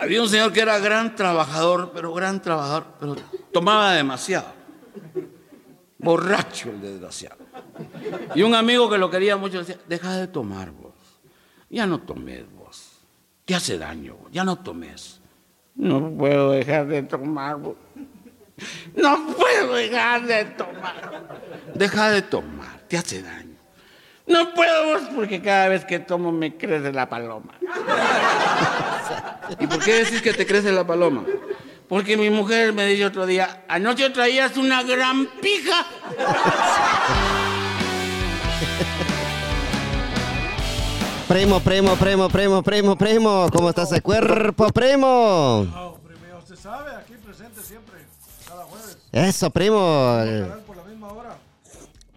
Había un señor que era gran trabajador, pero gran trabajador, pero tomaba demasiado. Borracho el desgraciado. Y un amigo que lo quería mucho decía, deja de tomar vos. Ya no tomes vos. Te hace daño, vos. ya no tomes. No puedo dejar de tomar vos. No puedo dejar de tomar. Deja de tomar, te hace daño. No puedo vos porque cada vez que tomo me crece la paloma. ¿Y por qué decís que te crece la paloma? Porque mi mujer me dijo otro día, anoche traías una gran pija. Primo, primo, primo, primo, primo, primo. ¿Cómo está ese cuerpo, primo? No, primero, usted sabe, aquí presente siempre, cada jueves, Eso, primo. por la misma hora.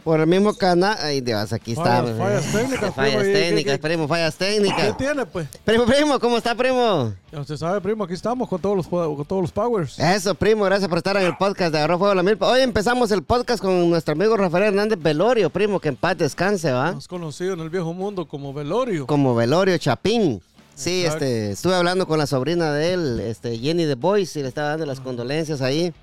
Por el mismo canal. Ay, Dios, aquí está. Fallas- fallas técnicas, Fallas primo, ¿y qué- técnicas, qué- primo, fallas ¿Qué técnicas. tiene, pues? Primo, primo, ¿cómo está, primo? Ya usted sabe, primo, aquí estamos con todos los, con todos los powers. Eso, primo, gracias por estar en el podcast de Agarró Fuego la Milpa. Hoy empezamos el podcast con nuestro amigo Rafael Hernández Velorio, primo, que en paz descanse, ¿va? Más conocido en el viejo mundo como Velorio. Como Velorio Chapín. Sí, Exacto. este, estuve hablando con la sobrina de él, este, Jenny The Boys, y le estaba dando las condolencias ahí.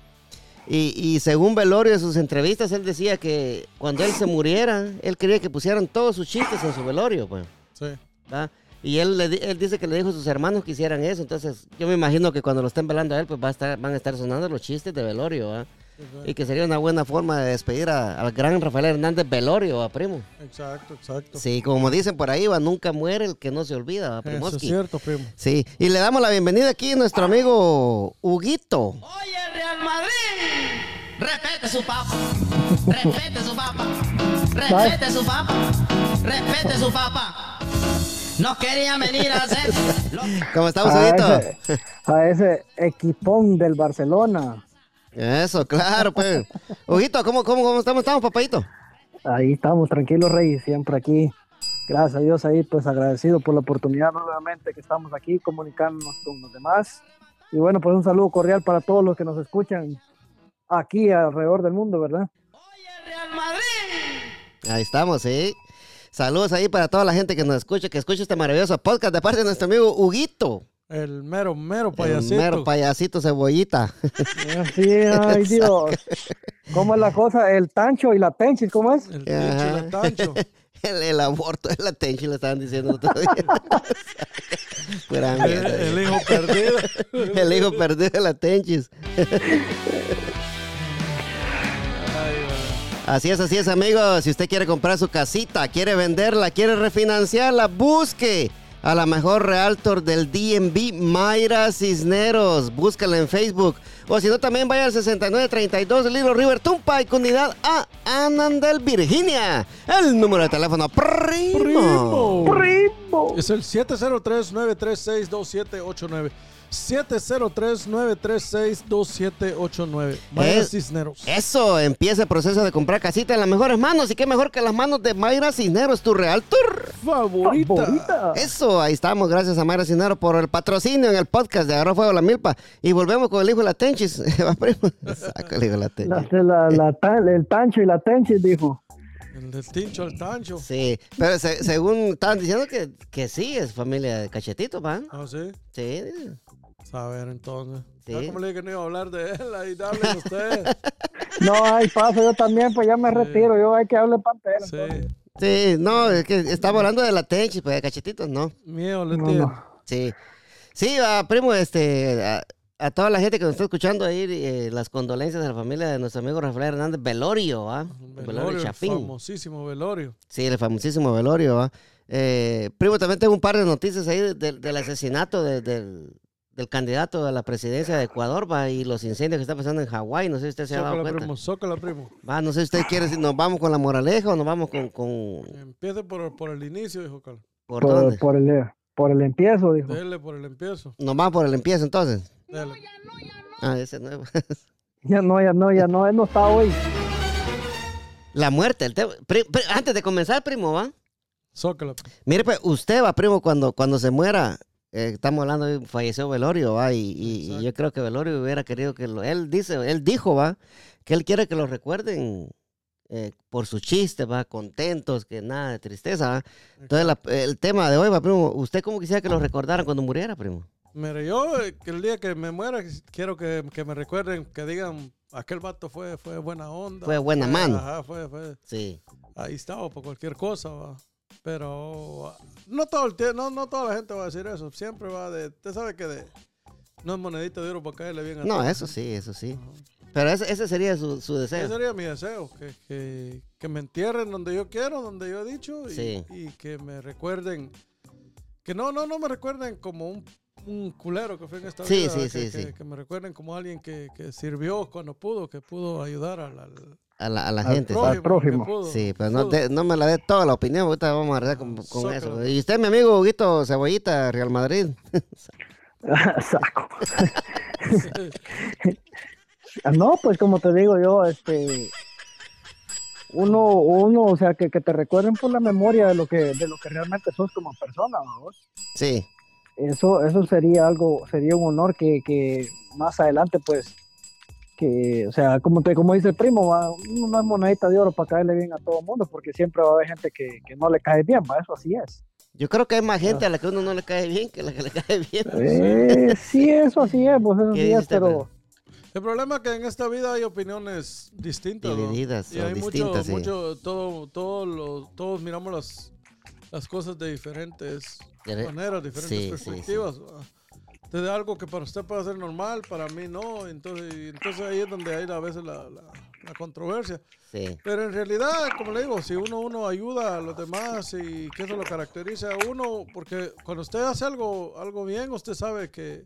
Y, y según Velorio en sus entrevistas, él decía que cuando él se muriera, él quería que pusieran todos sus chistes en su velorio, pues. Sí. ¿va? Y él, él dice que le dijo a sus hermanos que hicieran eso. Entonces, yo me imagino que cuando lo estén velando a él, pues va a estar, van a estar sonando los chistes de Velorio, ¿va? Y que sería una buena forma de despedir a- al gran Rafael Hernández Velorio, ¿va, primo? Exacto, exacto. Sí, como dicen por ahí, va, nunca muere el que no se olvida, ¿va, Eso es cierto, primo. Sí, y le damos la bienvenida aquí a nuestro amigo Huguito. Oye, Real Madrid, respete su papa, respete su papa, respete su papa, respete su papa. No quería venir a hacer lo que ¿Cómo estamos, a Huguito? ese, a ese equipón del Barcelona. Eso, claro, pues. Huguito, ¿cómo, cómo, cómo estamos, estamos, papadito? Ahí estamos, tranquilos, Rey, siempre aquí. Gracias a Dios ahí, pues agradecido por la oportunidad nuevamente que estamos aquí comunicándonos con los demás. Y bueno, pues un saludo cordial para todos los que nos escuchan aquí alrededor del mundo, ¿verdad? Oye, Real Madrid. Ahí estamos, sí. Saludos ahí para toda la gente que nos escucha, que escucha este maravilloso podcast de parte de nuestro amigo Huguito. El mero, mero El payasito. mero payasito cebollita. Así, ay Dios. ¿Cómo es la cosa? El tancho y la tenchis, ¿cómo es? el pinche Ajá. letancho. El, el aborto, el atención le estaban diciendo el otro día. Pura el, mierda. el hijo perdido. El hijo perdido de la Tenchis. Así es, así es, amigos. Si usted quiere comprar su casita, quiere venderla, quiere refinanciarla, busque a la mejor realtor del DMV, Mayra Cisneros. Búscala en Facebook. O si no, también vaya al 6932 de Little River Tumpa y comunidad a Anandel, Virginia. El número de teléfono primo. Primo. ¡Primo! Es el 703-936-2789. 703-936-2789. Mayra Es- Cisneros. Eso, empieza el proceso de comprar casita en las mejores manos. Y qué mejor que las manos de Mayra Cisneros, tu realtor. Favorita. Favorita. Eso, ahí estamos. Gracias a Mayra Cisneros por el patrocinio en el podcast de Agarró Fuego la Milpa. Y volvemos con el hijo de la Tenchis. Va, primo. Saco el hijo de la La- Tenchis. la- la tan- el tancho y la tenchis, dijo. El del tincho al tancho. Sí, pero se- según estaban diciendo que, que sí, es familia de cachetitos, ¿van? Ah, sí. Sí. Saber entonces. Sí. Ya como le dije que no iba a hablar de él, ahí hablen ustedes. No, hay paso, yo también, pues ya me retiro, yo hay que hablar pantera. Sí. Sí, no, es que estamos hablando de la Tenchis, pues de cachetitos, no. Miedo le No. Sí. Sí, ah, primo, este, a, a toda la gente que nos está escuchando ahí, eh, las condolencias de la familia de nuestro amigo Rafael Hernández Velorio, ¿ah? Velorio, Velorio, el Chapín. famosísimo Velorio. Sí, el famosísimo Velorio, ¿va? Eh, primo, también tengo un par de noticias ahí de- de- del asesinato de- del, del candidato a la presidencia de Ecuador, ¿va? Y los incendios que está pasando en Hawái, no sé si usted se ha dado Zócala, cuenta. primo, zócala, primo. Va, no sé si usted quiere, si nos vamos con la moraleja o nos vamos con... con Empiece por, por el inicio, dijo Cal. ¿Por Por, dónde? por el, por el empiezo, dijo. Dele por el empiezo. Nos vamos por el empiezo, entonces. Dele. Ah, ese nuevo. Ya no, ya no, ya no, él no está hoy. la muerte, el tema. Pri- pri- antes de comenzar, primo, ¿va? Zócala. Mire, pues, usted va, primo, cuando, cuando se muera, eh, estamos hablando de falleció Velorio, va, y, y- y Exacto. yo creo que Velorio hubiera querido que lo, él dice, él dijo, va, que él quiere que lo recuerden eh, por su chiste, va, contentos, que nada de tristeza, va. Entonces, la- el tema de hoy, va, primo, ¿usted cómo quisiera que lo recordaran cuando muriera, primo? Mire, yo eh, que el día que me muera quiero que, que me recuerden, que digan, aquel vato fue, fue buena onda. Fue buena mano. Ajá, fue, fue. Sí. Ahí estaba por cualquier cosa, va. Pero no todo el no, no toda la gente va a decir eso. Siempre va de, usted sabe que de no es monedita de oro para caerle bien a No, eso sí, eso sí. Pero ese, ese sería su, su Ese deseo. sería mi deseo, que, que, que me entierren donde yo quiero, donde yo he dicho, y, Sí. y que me recuerden, que no, no, no me recuerden como un, un culero que fue en esta Sí, vida, sí, que, sí, que- sí. que me recuerden como alguien que, que sirvió cuando pudo, que pudo ayudar al, al A la, a la Al gente. sí. Al prójimo. Sí, pero no, pudo. de- no me la dé toda la opinión. Ahorita vamos a arreglar con, eso. Y usted, mi amigo Huguito Cebollita, Real Madrid. Saco. no, pues como te digo yo, este, uno, uno, o sea, que, que te recuerden por la memoria de lo que, de lo que realmente sos como persona, ¿no? Sí, Eso, eso sería algo, sería un honor que, que más adelante, pues, que, o sea, como te, como dice el primo, va, no es monedita de oro para caerle bien a todo el mundo, porque siempre va a haber gente que, que no le cae bien, va, eso así es. yo creo que hay más gente a la que uno no le cae bien que a la que le cae bien. Eh, sí, eso así es, pues eso ¿Qué sí es, pero El problema es que en esta vida hay opiniones distintas. ¿no? Divididas Y o hay mucho, distintas, sí. mucho, todo, todo lo- todos miramos las, las cosas de diferentes maneras, diferentes Sí, sí, sí. Desde algo que para usted puede ser normal, para mí no. Entonces, entonces ahí es donde hay a veces la, la- la controversia. Sí, Pero en realidad, como le digo, si uno, uno ayuda a los demás y que eso lo caracteriza a uno, porque cuando usted hace algo, algo bien, usted sabe que,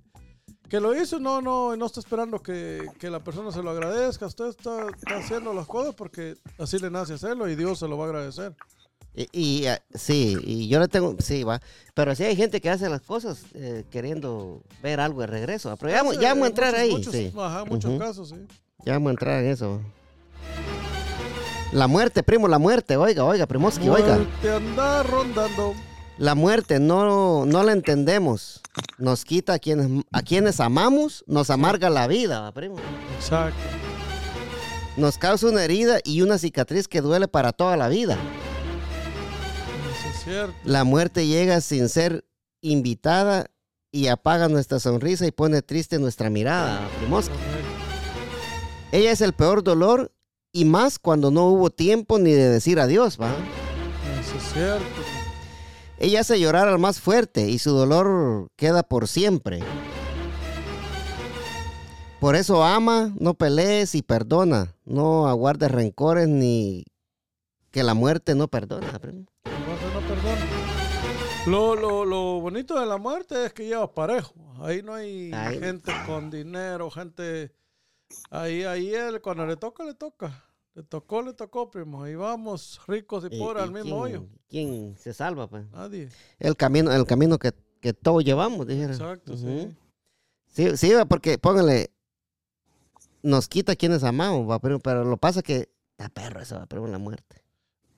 que lo hizo, no, no, no está esperando que, que la persona se lo agradezca, usted está, está haciendo las cosas porque así le nace hacerlo y Dios se lo va a agradecer. Y, y, ah, sí, y yo le tengo, sí, va. Pero sí hay gente que hace las cosas eh, queriendo ver algo de regreso. ¿va? Pero ya, ya vamos a En entrar muchos- ahí. muchos- sí. Ajá, muchos casos, sí. Ya vamos a entrar en eso. La muerte, primo, la muerte. Oiga, oiga, primoski, oiga. Anda rondando. La muerte no, no la entendemos. Nos quita a quienes, a quienes amamos, nos amarga la vida, ¿va, primo. Exacto. Nos causa una herida y una cicatriz que duele para toda la vida. Cierto. La muerte llega sin ser invitada y apaga nuestra sonrisa y pone triste nuestra mirada, primoski. Correcto. Ella es el peor dolor y más cuando no hubo tiempo ni de decir adiós, ¿va? Eso es cierto. Ella hace llorar al más fuerte y su dolor queda por siempre. Por eso ama, no pelees y perdona. No aguardes rencores ni que la muerte no perdona. primo. Lo, lo, lo bonito de la muerte es que lleva parejo. Ahí no hay gente con dinero, gente. Ahí, ahí él, cuando le toca, le toca. Le tocó, le tocó, primo. Ahí vamos, ricos y ¿Y- pobres al mismo hoyo. quién se salva? Pues? Nadie. El camino, el camino que, que todos llevamos, dijera. Exacto, sí. Sí, sí, porque póngale, nos quita quienes amamos, va, pero, pero lo pasa que está perro eso, va, pero la muerte.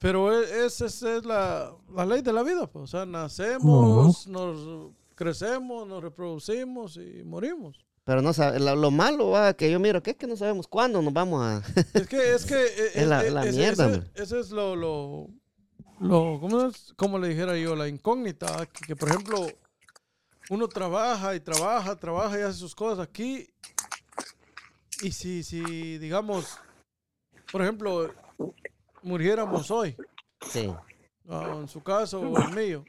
Pero e- esa es, es la, la ley de la vida. Pues. O sea, nacemos, nos crecemos, nos reproducimos y morimos. Pero no sabe, lo, lo malo va que yo miro que es que no sabemos cuándo nos vamos a Es que, es que. Es la- la ese- mierda, ese-. Ese es lo, lo, lo ¿cómo, es? ¿cómo le dijera yo? La incógnita. Que, que, por ejemplo, uno trabaja y trabaja, trabaja y hace sus cosas aquí. Y si, si digamos, por ejemplo, muriéramos hoy, sí. ah, en su caso o el mío,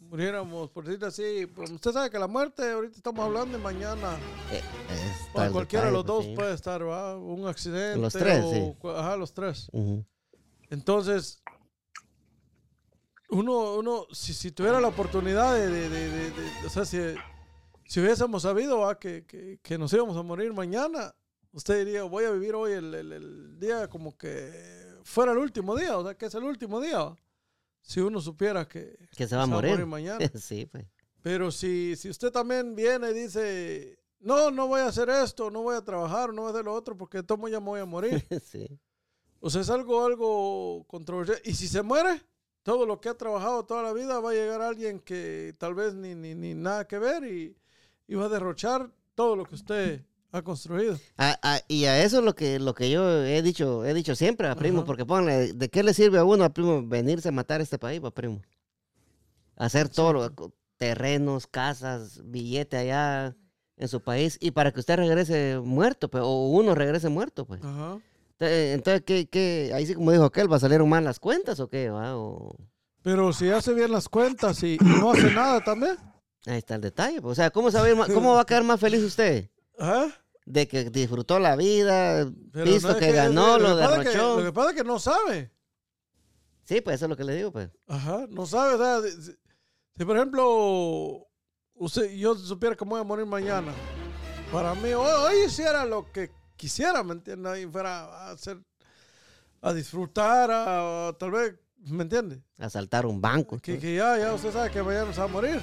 muriéramos, por decirlo así, pues usted sabe que la muerte, ahorita estamos hablando y mañana, Eh, cualquiera de los dos sí. puede estar, ¿va? Un accidente. Los tres, o, sí. Ajá, los tres. Entonces, uno, uno si, si tuviera la oportunidad de, de- de- de- de- o sea, si, si hubiésemos sabido ¿va? Que, que- que nos íbamos a morir mañana, usted diría, voy a vivir hoy el, el- el día como que fuera el último día, o sea, que es el último día. Si uno supiera que, Que se va a morir. mañana. sí, pues. Pero si, si usted también viene y dice, no, no voy a hacer esto, no voy a trabajar, no voy a hacer lo otro, porque tomo ya me voy a morir. sí. O sea, es algo, algo controversial. Y si se muere, todo lo que ha trabajado toda la vida va a llegar alguien que tal vez ni, ni, ni nada que ver y, y va a derrochar todo lo que usted ha construido. A- a- y a eso es lo que, lo que yo he dicho, he dicho siempre a primo, Ajá. porque póngale, ¿de qué le sirve a uno, a primo, venirse a matar este país, va, primo? Hacer todo lo, terrenos, casas, billete allá en su país y para que usted regrese muerto, pues, o uno regrese muerto, pues. Ajá. Entonces, ¿qué, qué? Ahí sí, como dijo aquel, ¿va a salir mal las cuentas o qué? va? O- Pero si hace bien las cuentas y, y no hace nada también. Ahí está el detalle. pues. O sea, ¿cómo, saber más- ¿cómo va a quedar más feliz usted? Ajá. De que disfrutó la vida, Pero visto no es que, ganó, lo pasa es que- derrochó. lo que pasa es que no sabe. Sí, pues eso es lo que le digo, pues. Ajá, no sabe. O sea, si, si, por ejemplo, usted, yo supiera que voy a morir mañana, para mí, hoy, hoy hiciera lo que quisiera, ¿me entiendes? Y fuera a hacer, a disfrutar, a, a tal vez, ¿me entiende? Asaltar un banco. Que, que ya, ya usted sabe que mañana se va a morir.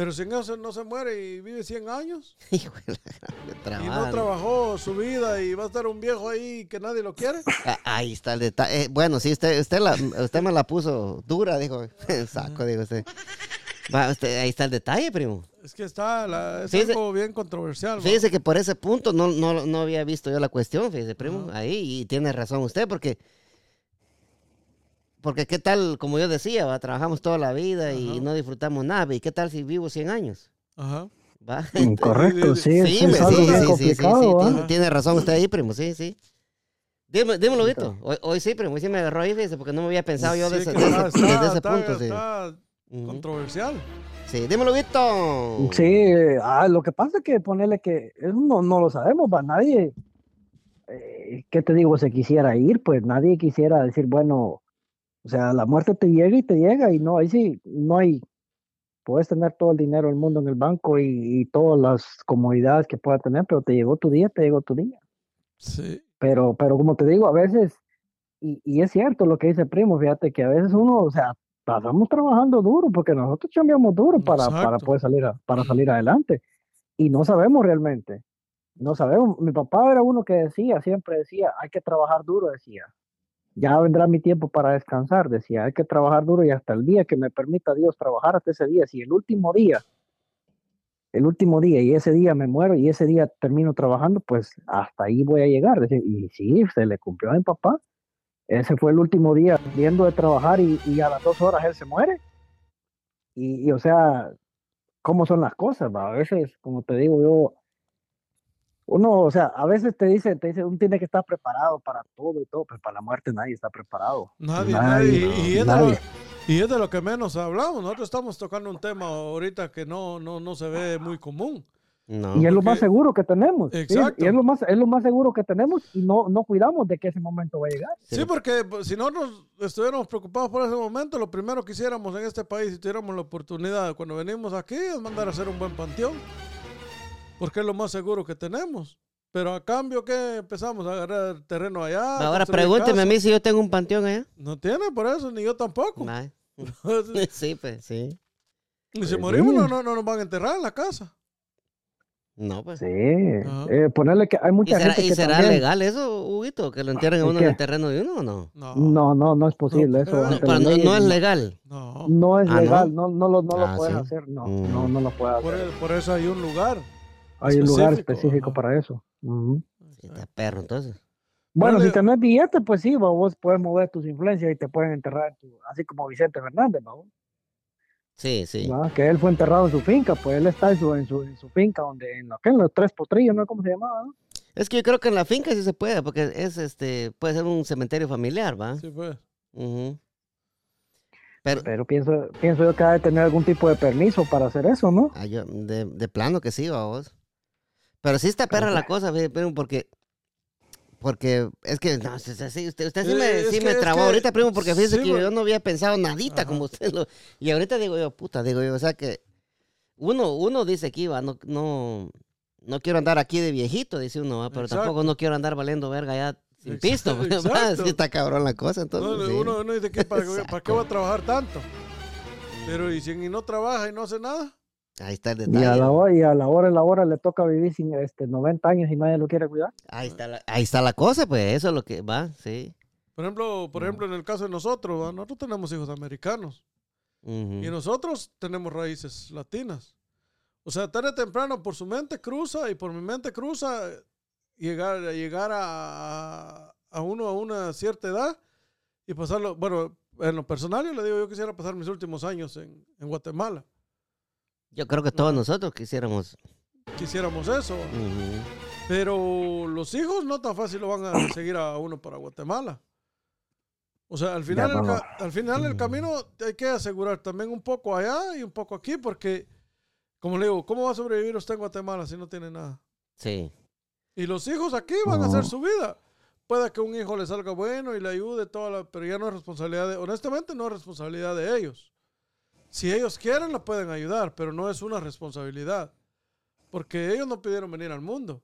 Pero si en eso no se muere y vive 100 años Hijo de la gran y no trabajó su vida y va a estar un viejo ahí que nadie lo quiere. Ah, Ahí está el detalle. Eh, bueno, sí, usted, usted, la- usted me la puso dura, dijo. Saco, digo usted. Va, usted. Ahí está el detalle, primo. Es que está, la- es Fíjese- algo bien controversial. Fíjese que por ese punto no, no, no había visto yo la cuestión, fíjese, primo. Ahí, y tiene razón usted, porque. Porque qué tal, como yo decía, ¿va? trabajamos toda la vida y Ajá. no disfrutamos nada. ¿Y qué tal si vivo 100 años? Ajá. ¿Va? Correcto, sí, Sí, es algo sí, bien sí, sí, sí, sí, tiene, tiene razón usted ahí, primo, sí, sí. Dime, dímelo, Vito. Hoy, hoy sí, primo, hoy sí me agarró ahí, fíjese, porque no me había pensado yo Sí, de ese, que de está- desde ese está- punto, sí. está Ujú. controversial. Sí, dímelo, Vito. Sí, ah, lo que pasa es que ponerle que eso no, no lo sabemos, va nadie, eh, ¿qué te digo? Se quisiera ir, pues nadie quisiera decir, bueno, o sea, la muerte te llega y te llega y no, ahí sí, no hay, puedes tener todo el dinero del mundo en el banco y, y todas las comodidades que puedas tener, pero te llegó tu día, te llegó tu día. Sí. Pero, pero como te digo, a veces, y, y es cierto lo que dice Primo, fíjate que a veces uno, o sea, pasamos trabajando duro, porque nosotros chambeamos duro para, para poder salir, a- para salir adelante. Y no sabemos realmente, no sabemos. Mi papá era uno que decía, siempre decía, hay que trabajar duro, decía. Ya vendrá mi tiempo para descansar, decía, hay que trabajar duro y hasta el día que me permita Dios trabajar hasta ese día. Si el último día, el último día y ese día me muero y ese día termino trabajando, pues hasta ahí voy a llegar. Y sí, se le cumplió a mi papá. Ese fue el último día viendo de trabajar y, y a las dos horas él se muere. Y, y, o sea, ¿cómo son las cosas? va? A veces, como te digo yo, uno, o sea, a veces te dice, te dice, uno tiene que estar preparado para todo y todo, pero para la muerte nadie está preparado. Nadie, Nadie, nadie. Y, y es de nadie. lo, y es de lo que menos hablamos. Nosotros estamos tocando un tema ahorita que no, no, no se ve muy común. No. y es lo más seguro que tenemos. ¿sí? Exacto. Y es lo más, es lo más seguro que tenemos y no, no cuidamos de que ese momento va a llegar. Sí, porque pues, si nosotros estuviéramos preocupados por ese momento, lo primero que hiciéramos en este país, si tuviéramos la oportunidad cuando venimos aquí, es mandar a hacer un buen panteón. Porque es lo más seguro que tenemos. Pero a cambio, ¿qué? Empezamos a agarrar terreno allá. Ahora pregúnteme a mí si yo tengo un panteón allá. No tiene por eso, ni yo tampoco. Sí, pues, sí. y si Pues morimos, sí. no, no, no nos van a enterrar en la casa. No, pues. Sí. Eh, ponerle que hay ¿Y mucha será, gente y que será también- legal eso, Huguito? Que lo entierren a ¿El uno en el terreno de uno o no? No. No, no, no es posible. No, eso no, pero las no, es legal. No. No es Ah, ¿no? legal, no, no, lo, no Ah, lo puedes sí. hacer, no, Mm. no, no lo puedes Por, hacer. por eso hay un lugar. Hay un lugar específico, para eso. Sí, está perro, entonces. Bueno, Ponle- si tenés billete, pues sí, vos puedes mover tus influencias y te pueden enterrar, en tu- así como Vicente Fernández, ¿no? Sí, sí. ¿Va? que él fue enterrado en su finca, pues él está en su, en su, en su finca, donde en, lo que en los tres potrillos, ¿no? ¿Cómo se llamaba? no? Es que yo creo que en la finca sí se puede, porque es este, puede ser un cementerio familiar, ¿va? Sí, pues. Ujú. Pero, Pero pienso, pienso yo que ha de tener algún tipo de permiso para hacer eso, ¿no? ah, yo- de, de plano que sí, va vos. Pero sí está perra la cosa, primo, porque. Porque es que, no, usted, usted sí Eh, me, es sí que- me trabó que- ahorita, primo, porque fíjese que yo no había pensado nadita como usted lo. Y ahorita digo yo, puta, digo yo, o sea que. Uno, uno dice aquí, va, no, no, no quiero andar aquí de viejito, dice uno, va, pero Exacto. tampoco no quiero andar valiendo verga ya sin pisto. Sí está cabrón la cosa, No, entonces. sí. uno, uno dice que para, qué- para qué va a trabajar tanto. Pero y si no trabaja y no hace nada, Ahí está el Y a detalle. la hora, y a la hora, y la hora le toca vivir sin este 90 años y nadie lo quiere cuidar. Ahí está, la, ahí está la cosa, pues, eso es lo que va, sí. por ejemplo, por ejemplo en el caso de nosotros, ¿va? nosotros tenemos hijos americanos Ujú. y nosotros tenemos raíces latinas. O sea, tarde o temprano por su mente cruza y por mi mente cruza llegar, llegar a, a uno a una cierta edad y pasarlo, bueno, en lo personal yo le digo, yo quisiera pasar mis últimos años en, en Guatemala. Yo creo que todos nosotros quisiéramos. Quisiéramos eso. Pero los hijos no tan fácil lo van a seguir a uno para Guatemala. O sea, al final, el, ca- al final el camino hay que asegurar también un poco allá y un poco aquí, porque, como le digo, ¿cómo va a sobrevivir usted en Guatemala si no tiene nada? Sí. Y los hijos aquí van a hacer su vida. Puede que un hijo le salga bueno y le ayude, toda la, pero ya no es responsabilidad de, honestamente no es responsabilidad de ellos. Si ellos quieren, la pueden ayudar, pero no es una responsabilidad. Porque ellos no pidieron venir al mundo.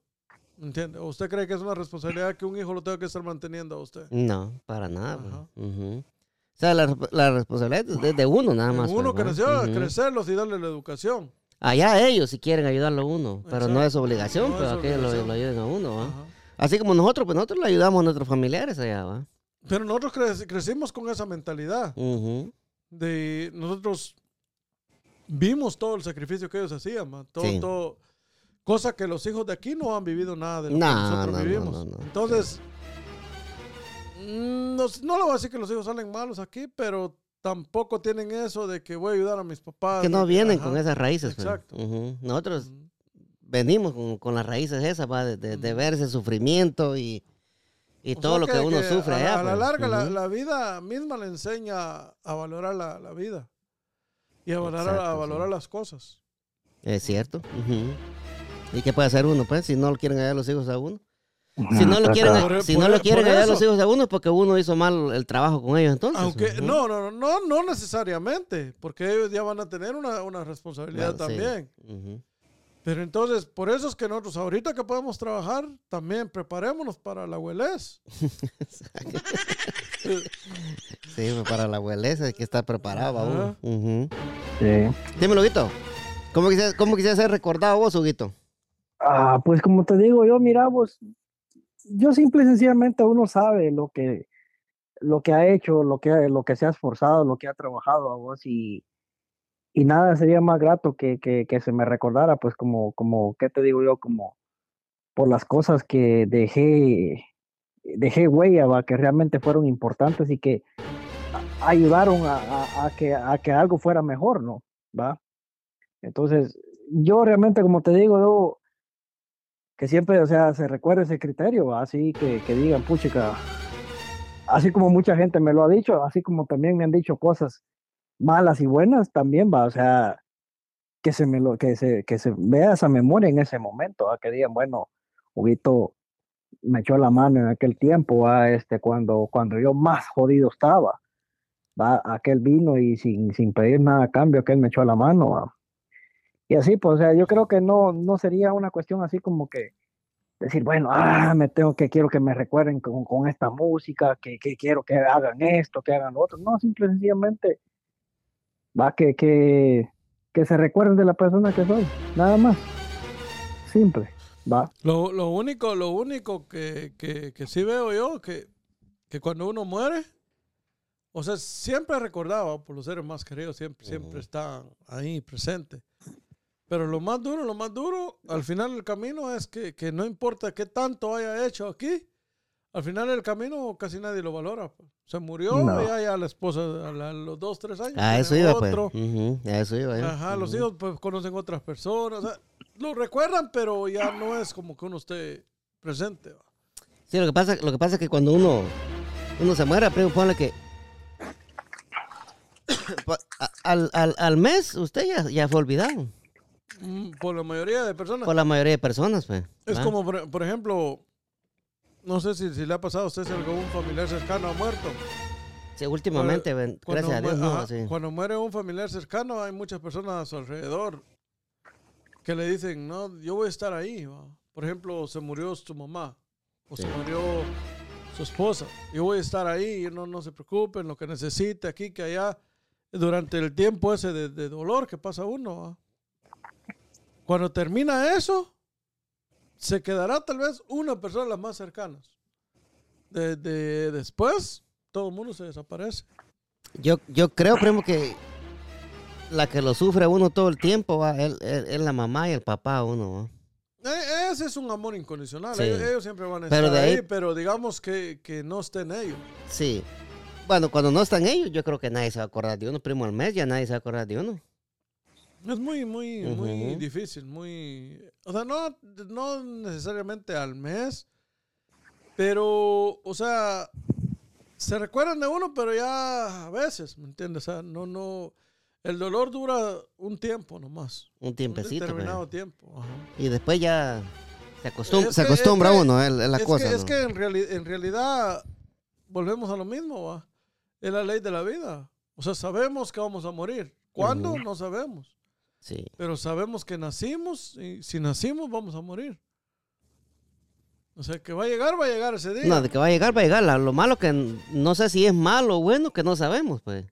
¿Entiende? ¿O ¿Usted cree que es una responsabilidad que un hijo lo tenga que estar manteniendo a usted? No, para nada. pues. Ujú. O sea, la, la responsabilidad es de, de uno nada más. uno pues, que nació a Ujú. crecerlos y darle la educación. Allá ellos si quieren ayudarlo a uno, pero no es obligación, No pero es que ellos lo, ayuden a uno. ¿va? Así como nosotros, pues nosotros le ayudamos a nuestros familiares allá. ¿va? Pero nosotros cre- crecimos con esa mentalidad. Ujú. De nosotros vimos todo el sacrificio que ellos hacían, man. todo, Sí. todo, cosa que los hijos de aquí no han vivido nada de lo No, que nosotros no, no, vivimos. no. Entonces, mm, no, no le voy a decir que los hijos salen malos aquí, pero tampoco tienen eso de que voy a ayudar a mis papás. Que no de vienen ajá. con esas raíces. pues. Exacto. Nosotros venimos con, con las raíces esas, ¿va? De, de- de Ujú. ver ese sufrimiento y, y O todo sea lo que, uno sufre a, la- allá. A la pues. larga, la, Ujú. la vida misma le enseña a valorar la, la vida y a valorar, a Exacto, sí. valorar las cosas. Es cierto. ujú. ¿Y qué puede hacer uno, pues, si no lo quieren ayudar los hijos a uno? Si no lo quieren. Por- si por- no lo quieren ayudar los hijos a uno es porque uno hizo mal el trabajo con ellos entonces. Aunque, Ujú. no, no, no, no necesariamente, porque ellos ya van a tener una, una responsabilidad Bueno, sí. también. Ujú. Pero entonces, por eso es que nosotros ahorita que podemos trabajar, también preparémonos para la huelez. Sí, pues, para la abueleza hay que estar preparado, uno. Ajá. Ujú. Sí. Dímelo, Huguito. ¿Cómo quisieras, ¿Cómo quisieras ser recordado vos, Huguito? Ah, pues como te digo yo, mira, vos, yo simple y sencillamente uno sabe lo que, lo que ha hecho, lo que, lo que se ha esforzado, lo que ha trabajado a vos y, y nada sería más grato que, que, que se me recordara, pues como, como, ¿qué te digo yo? Como por las cosas que dejé, dejé huella, va, que realmente fueron importantes y que ayudaron a, a- a que, a que algo fuera mejor, ¿no? ¿Va? Entonces, yo realmente, como te digo, yo que siempre, o sea, se recuerde ese criterio, ¿va? así que, que digan, puchica, así como mucha gente me lo ha dicho, así como también me han dicho cosas malas y buenas, también va, o sea, que se me lo, que se, que se vea esa memoria en ese momento, ¿va? que digan, bueno, Huguito me echó la mano en aquel tiempo, ¿va? este, cuando, cuando yo más jodido estaba, va, aquel vino y sin, sin pedir nada a cambio, aquel me echó la mano, ¿va? Y así, pues, o sea, yo creo que no, no sería una cuestión así como que decir, bueno, ah, me tengo que, quiero que me recuerden con, con esta música, que, que quiero que hagan esto, que hagan lo otro. No, simple sencillamente va que, que, que se recuerden de la persona que soy, nada más. Simple, va. Lo, lo único, lo único que, que, que sí veo yo, que, que cuando uno muere, o sea, siempre recordaba por los seres más queridos, siempre, siempre están ahí presentes. Pero lo más duro, lo más duro, al final del camino es que, que no importa qué tanto haya hecho aquí, al final del camino casi nadie lo valora. pues. Se murió No. y ya, ya la esposa a, la- los dos, tres años. A eso iba, pues. otro. Ujú, A eso iba. ¿eh? Ajá, los hijos pues conocen otras personas. o sea, lo recuerdan, pero ya no es como que uno esté presente. ¿va? Sí, lo que pasa, lo que pasa es que cuando uno, uno se muere, primo, ponle que a- al, al, al mes usted ya, ya fue olvidado Mm, Por la mayoría de personas. por la mayoría de personas, pues. Es ¿va? como, por, por ejemplo, no sé si, si le ha pasado a usted si algún familiar cercano ha muerto. Sí, últimamente, Cuando gracias a Dios, no, sí. Cuando muere un familiar cercano, hay muchas personas a su alrededor que le dicen, no, yo voy a estar ahí. ¿va? Por ejemplo, se murió su mamá o se murió su esposa. Yo voy a estar ahí, no, no se preocupen, lo que necesite aquí, que allá, durante el tiempo ese de, de dolor que pasa uno. ¿va? Cuando termina eso, se quedará tal vez una persona de las más cercanas. De, de- después, todo el mundo se desaparece. Yo, yo creo, primo, que la que lo sufre uno todo el tiempo va, es, es- la mamá y el papá uno. ¿va? Eh, Ese es un amor incondicional. Sí. Ellos, ellos siempre van a Pero estar de ahí- ahí, pero digamos que, que no estén ellos. Sí. Bueno, cuando no están ellos, yo creo que nadie se va a acordar de uno. Primo, al mes ya nadie se va a acordar de uno. Es muy, muy, muy difícil, muy... O sea, no, no necesariamente al mes, pero, o sea, se recuerdan de uno, pero ya a veces, ¿me entiendes? O sea, no, no... El dolor dura un tiempo nomás. Un Un tiempecito. pues. determinado tiempo. ajá. Y después ya se, acostum- Es se acostumbra es que- uno, es la es cosa. Que, es que en, reali- en realidad volvemos a lo mismo, ¿va? Es la ley de la vida. O sea, sabemos que vamos a morir. ¿Cuándo? No sabemos. Sí. Pero sabemos que nacimos y si nacimos vamos a morir. O sea, que va a llegar, va a llegar ese día. No, de que va a llegar, va a llegar. Lo malo que no sé si es malo o bueno que no sabemos, pues.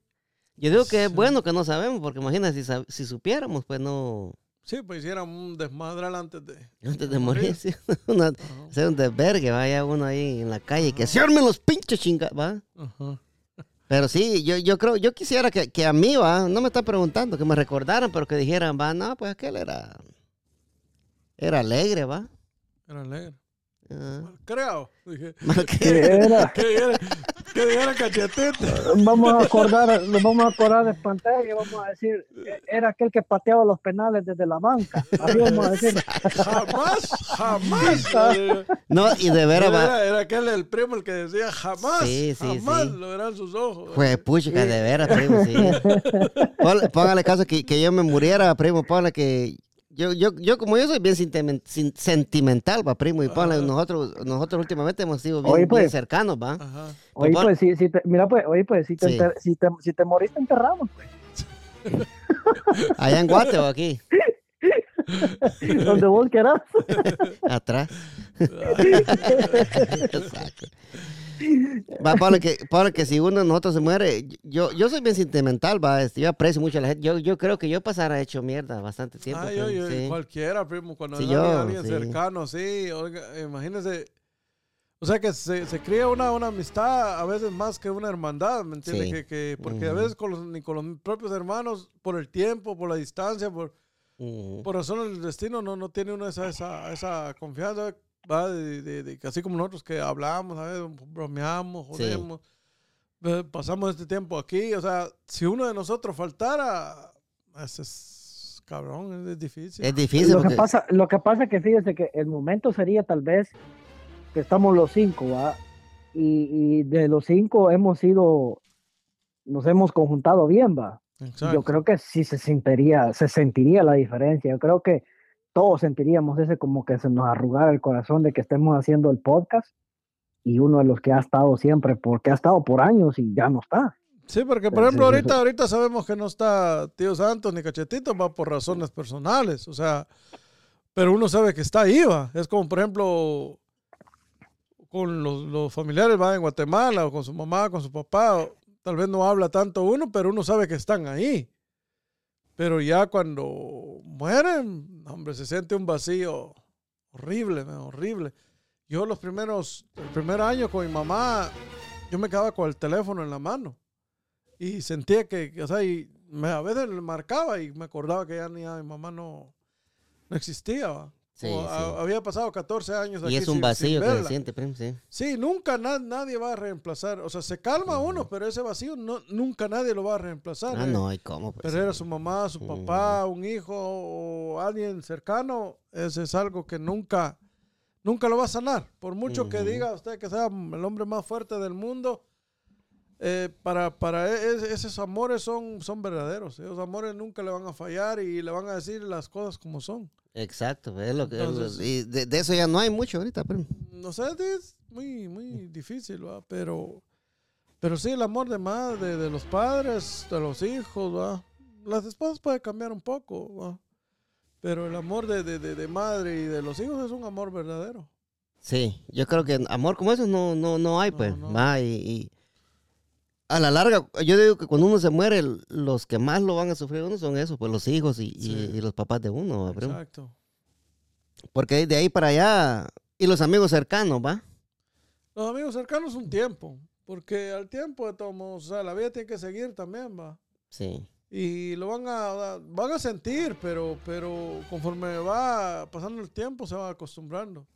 Yo digo que es Sí. bueno que no sabemos, porque imagínate si, si supiéramos, pues no. Sí, pues hicieran un desmadre antes de... Antes de morir, sí, una- Ajá, hacer un desvergue, vaya uno ahí en la calle, que se armen los pinches chingados, va. ajá. Pero sí, yo, yo creo, yo quisiera que, que a mí, va, no me está preguntando, que me recordaran, pero que dijeran, va, no, pues aquel era, era alegre, va. Era alegre. Ah, Creo. Dije, que- Que era, que dijera, que dijera cachetete. vamos a acordar, nos vamos a acordar de pantalla y vamos a decir, era aquel que pateaba los penales desde la banca. Así vamos a decir. Jamás, jamás. no, y de veras, va. Era, era aquel el primo el que decía jamás, Sí, sí, jamás sí. lo verán sus ojos. Pues puchica, de veras, primo, sí. Póngale caso que, que yo me muriera, primo, ponle que... Yo, yo, yo como yo soy bien sentimental, va, primo, y ponle, nosotros, nosotros últimamente hemos sido bien, Oye, pues. bien cercanos, va. Ajá. Oye, pues, si, si te, mira, pues, oye, pues, si te, Sí. enter- si te, si te moriste, enterramos. Pues. Allá en Guate o aquí, Donde vos querás. atrás. Va, ponle que, ponle que si uno de nosotros se muere, yo, yo soy bien sentimental, va, este, yo aprecio mucho a la gente, yo, yo creo que yo pasara hecho mierda bastante tiempo. Ah, yo, yo, sí. cualquiera, primo, cuando Sí, yo, alguien, sí. cercano, sí, oiga, imagínese. O sea que se, se cría una, una amistad a veces más que una hermandad, ¿me entiendes? Que, que, porque a Ujú. veces con los, ni con los propios hermanos, por el tiempo, por la distancia, por, Ujú. por razón del destino, no, no tiene uno esa, esa, esa confianza, ¿va? De, de- de que así como nosotros que hablamos, a veces bromeamos, Sí. jodemos, eh, pasamos este tiempo aquí, o sea, si uno de nosotros faltara, ese es cabrón, es difícil. Es difícil Lo que, porque... pasa, lo que pasa que fíjese que el momento sería tal vez que estamos los cinco, ¿va? Y, y de los cinco hemos sido, nos hemos conjuntado bien, ¿va? Exacto. Yo creo que sí se sentiría, se sentiría la diferencia. Yo creo que todos sentiríamos ese como que se nos arrugara el corazón de que estemos haciendo el podcast y uno de los que ha estado siempre, porque ha estado por años y ya no está. Sí, porque por ejemplo ahorita, ahorita sabemos que no está Tío Santos ni Cachetito, va por razones personales, o sea, pero uno sabe que está ahí, va. Es como por ejemplo con los, los familiares, va en Guatemala o con su mamá, con su papá, o- tal vez no habla tanto uno, pero uno sabe que están ahí. Pero ya cuando mueren, hombre, se siente un vacío horrible, horrible. Yo los primeros, el primer año con mi mamá, yo me quedaba con el teléfono en la mano y sentía que, que, o sea, y me- a veces le marcaba y me acordaba que ya ni a mi mamá no, no existía. ¿va? Sí, O sí. a- había pasado 14 años aquí Y es un sin- sin vacío que se siente, primo, sí. Sí, nunca na- nadie va a reemplazar. O sea, se calma uno, pero ese vacío no, nunca nadie lo va a reemplazar. Ah, eh. no, ¿y cómo? Pues, Pero era su mamá, su papá, un hijo o alguien cercano. Ese es algo que nunca, nunca lo va a sanar. Por mucho que diga usted que sea el hombre más fuerte del mundo, eh, para, para e- esos amores son, son verdaderos. Esos amores nunca le van a fallar y le van a decir las cosas como son. Exacto, es lo que... Entonces- y de, de eso ya no hay mucho ahorita, primo. No sé, es muy, muy difícil, ¿va? Pero, pero sí, el amor de madre, de los padres, de los hijos, ¿va? Las esposas puede cambiar un poco, ¿va? Pero el amor de, de, de, de madre y de los hijos es un amor verdadero. Sí, yo creo que amor como eso no, no, no hay, No, pues. no. Va, y, y a la larga, yo digo que cuando uno se muere, los que más lo van a sufrir uno son esos, pues los hijos y, y- Sí. y los papás de uno. Exacto. Porque de ahí para allá, y los amigos cercanos, ¿va? Los amigos cercanos un tiempo, porque al tiempo de todos o sea, la vida tiene que seguir también, ¿va? Sí. Y lo van a, van a sentir, pero, pero conforme va pasando el tiempo se va acostumbrando.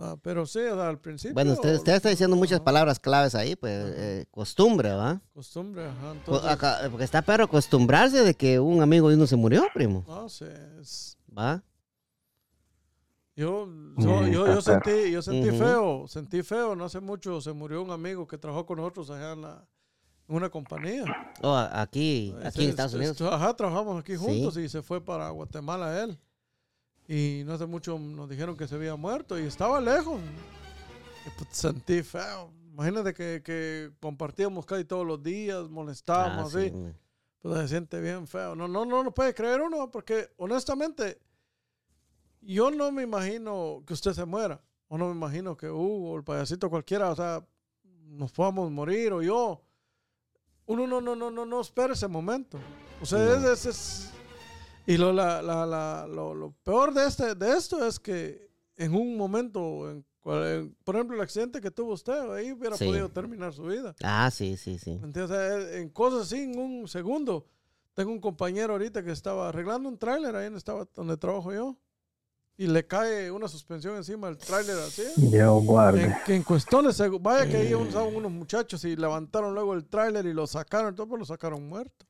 Ah, pero sí, o sea, al principio. Bueno, usted, usted está diciendo muchas palabras claves ahí, pues eh, costumbre, ¿va? Costumbre, ajá. Pues, Entonces, acá- porque está perro acostumbrarse de que un amigo de uno se murió, primo, no sé. es- ¿va? Yo, yo, Sí, yo, yo sentí, yo sentí feo, sentí feo. No hace mucho se murió un amigo que trabajó con nosotros allá en, la, en una compañía. Oh, aquí, aquí en Estados es- Unidos. es- Ajá, trabajamos aquí Sí. juntos y se fue para Guatemala él. Y no hace mucho nos dijeron que se había muerto y estaba lejos. Y, pues, sentí feo. Imagínate que, que compartíamos casi todos los días, Ah, molestábamos sí, así. güey. Pues se siente bien feo. No, no, no lo puede creer uno porque honestamente yo no me imagino que usted se muera. O no me imagino que Hugo, el payasito cualquiera, o sea, nos podamos morir o yo. Uno no, no, no, no, no espera ese momento. O sea, No. es, es- es- y lo, la, la, la- lo, lo peor de, este, de esto es que en un momento, en en- por ejemplo, el accidente que tuvo usted, ahí hubiera Sí. podido terminar su vida. Ah, sí, sí, sí. ¿Me entiendes? Sea, en cosas así, en un segundo. Tengo un compañero ahorita que estaba arreglando un tráiler ahí donde, estaba, donde trabajo yo. Y le cae una suspensión encima del tráiler así. Dios guarde. En, que en cuestiones, vaya que ahí usaban unos muchachos y levantaron luego el tráiler y lo sacaron, todo pues lo sacaron muerto.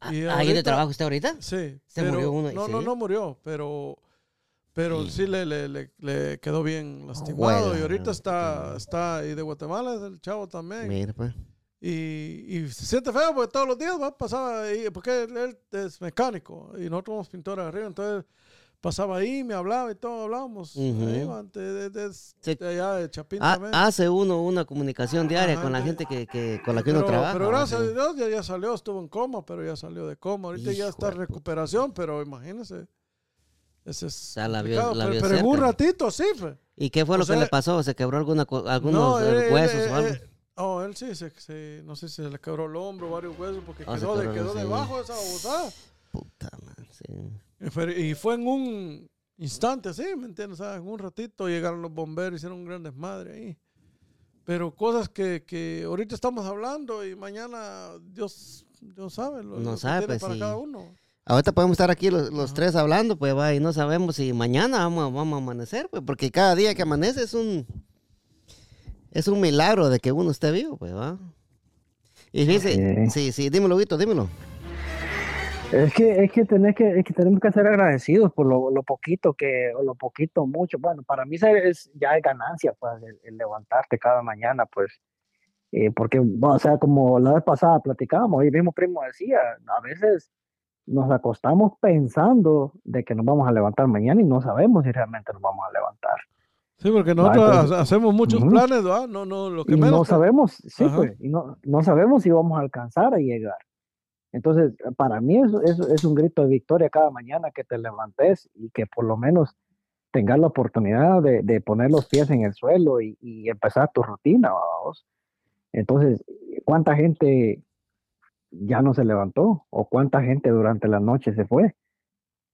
Ah, ¿Ahí de trabajo usted ahorita? Sí. Se pero- murió uno No, sí. no, no murió, pero, pero Sí. sí, le, le, le, le quedó bien lastimado. Juela, y ahorita no, está, no. está, y de Guatemala es el chavo también. Mira, pues. Y, y se siente feo porque todos los días va, pasaba ahí, porque él, él es mecánico y nosotros somos pintores arriba, entonces pasaba ahí, me hablaba y todo, hablábamos. Ahí, va, de, de- de- Sí. de allá de Chapín también. hace uno una comunicación diaria Ajá, con la gente que, que- con la que uno pero, trabaja. pero gracias a Dios ya, ya salió, estuvo en coma, pero ya salió de coma. Ahorita ya está en recuperación, pero imagínese. Ese es sea, la vio- la pero, vio pero en un ratito sí, fe. ¿Y qué fue o lo que le pasó? ¿Se quebró alguna, algunos No, eh, él- huesos él- o algo? él- oh, él sí, se, se- no sé si se le quebró el hombro, varios huesos, porque Ah, se quedó, quedó debajo de esa babosada. Puta madre, sí. Y fue, en un instante, sí, ¿me entiendes? En un ratito llegaron los bomberos, hicieron un gran desmadre ahí. Pero cosas que, que ahorita estamos hablando y mañana Dios, Dios sabe lo, No lo que sabe, tiene pues, para sí. cada uno. Ahorita podemos estar aquí los, los tres hablando, pues va, y no sabemos si mañana vamos, a- vamos a amanecer, pues, porque cada día que amanece es un es un milagro de que uno esté vivo, pues va. Y fíjese, sí, sí, dímelo, Vito, dímelo. Es que, es que, tenés que, es que tenemos que ser agradecidos por lo, lo poquito que, o lo poquito mucho. Bueno, para mí es, ya es ganancia, pues, el, el levantarte cada mañana, pues. Eh, porque, bueno, o sea, como la vez pasada platicábamos, y el mismo primo decía, a veces nos acostamos pensando de que nos vamos a levantar mañana y no sabemos si realmente nos vamos a levantar. Sí, porque nosotros entonces- ha- hacemos muchos Ujú. planes, ¿verdad? No, no, lo que y menos. no sabemos, sí, pues, y no, no sabemos si vamos a alcanzar a llegar. Entonces, para mí es, es, un grito de victoria cada mañana que te levantes y que por lo menos tengas la oportunidad de, poner los pies en el suelo y, y empezar tu rutina, vamos. Entonces, ¿cuánta gente ya no se levantó? ¿O cuánta gente durante la noche se fue?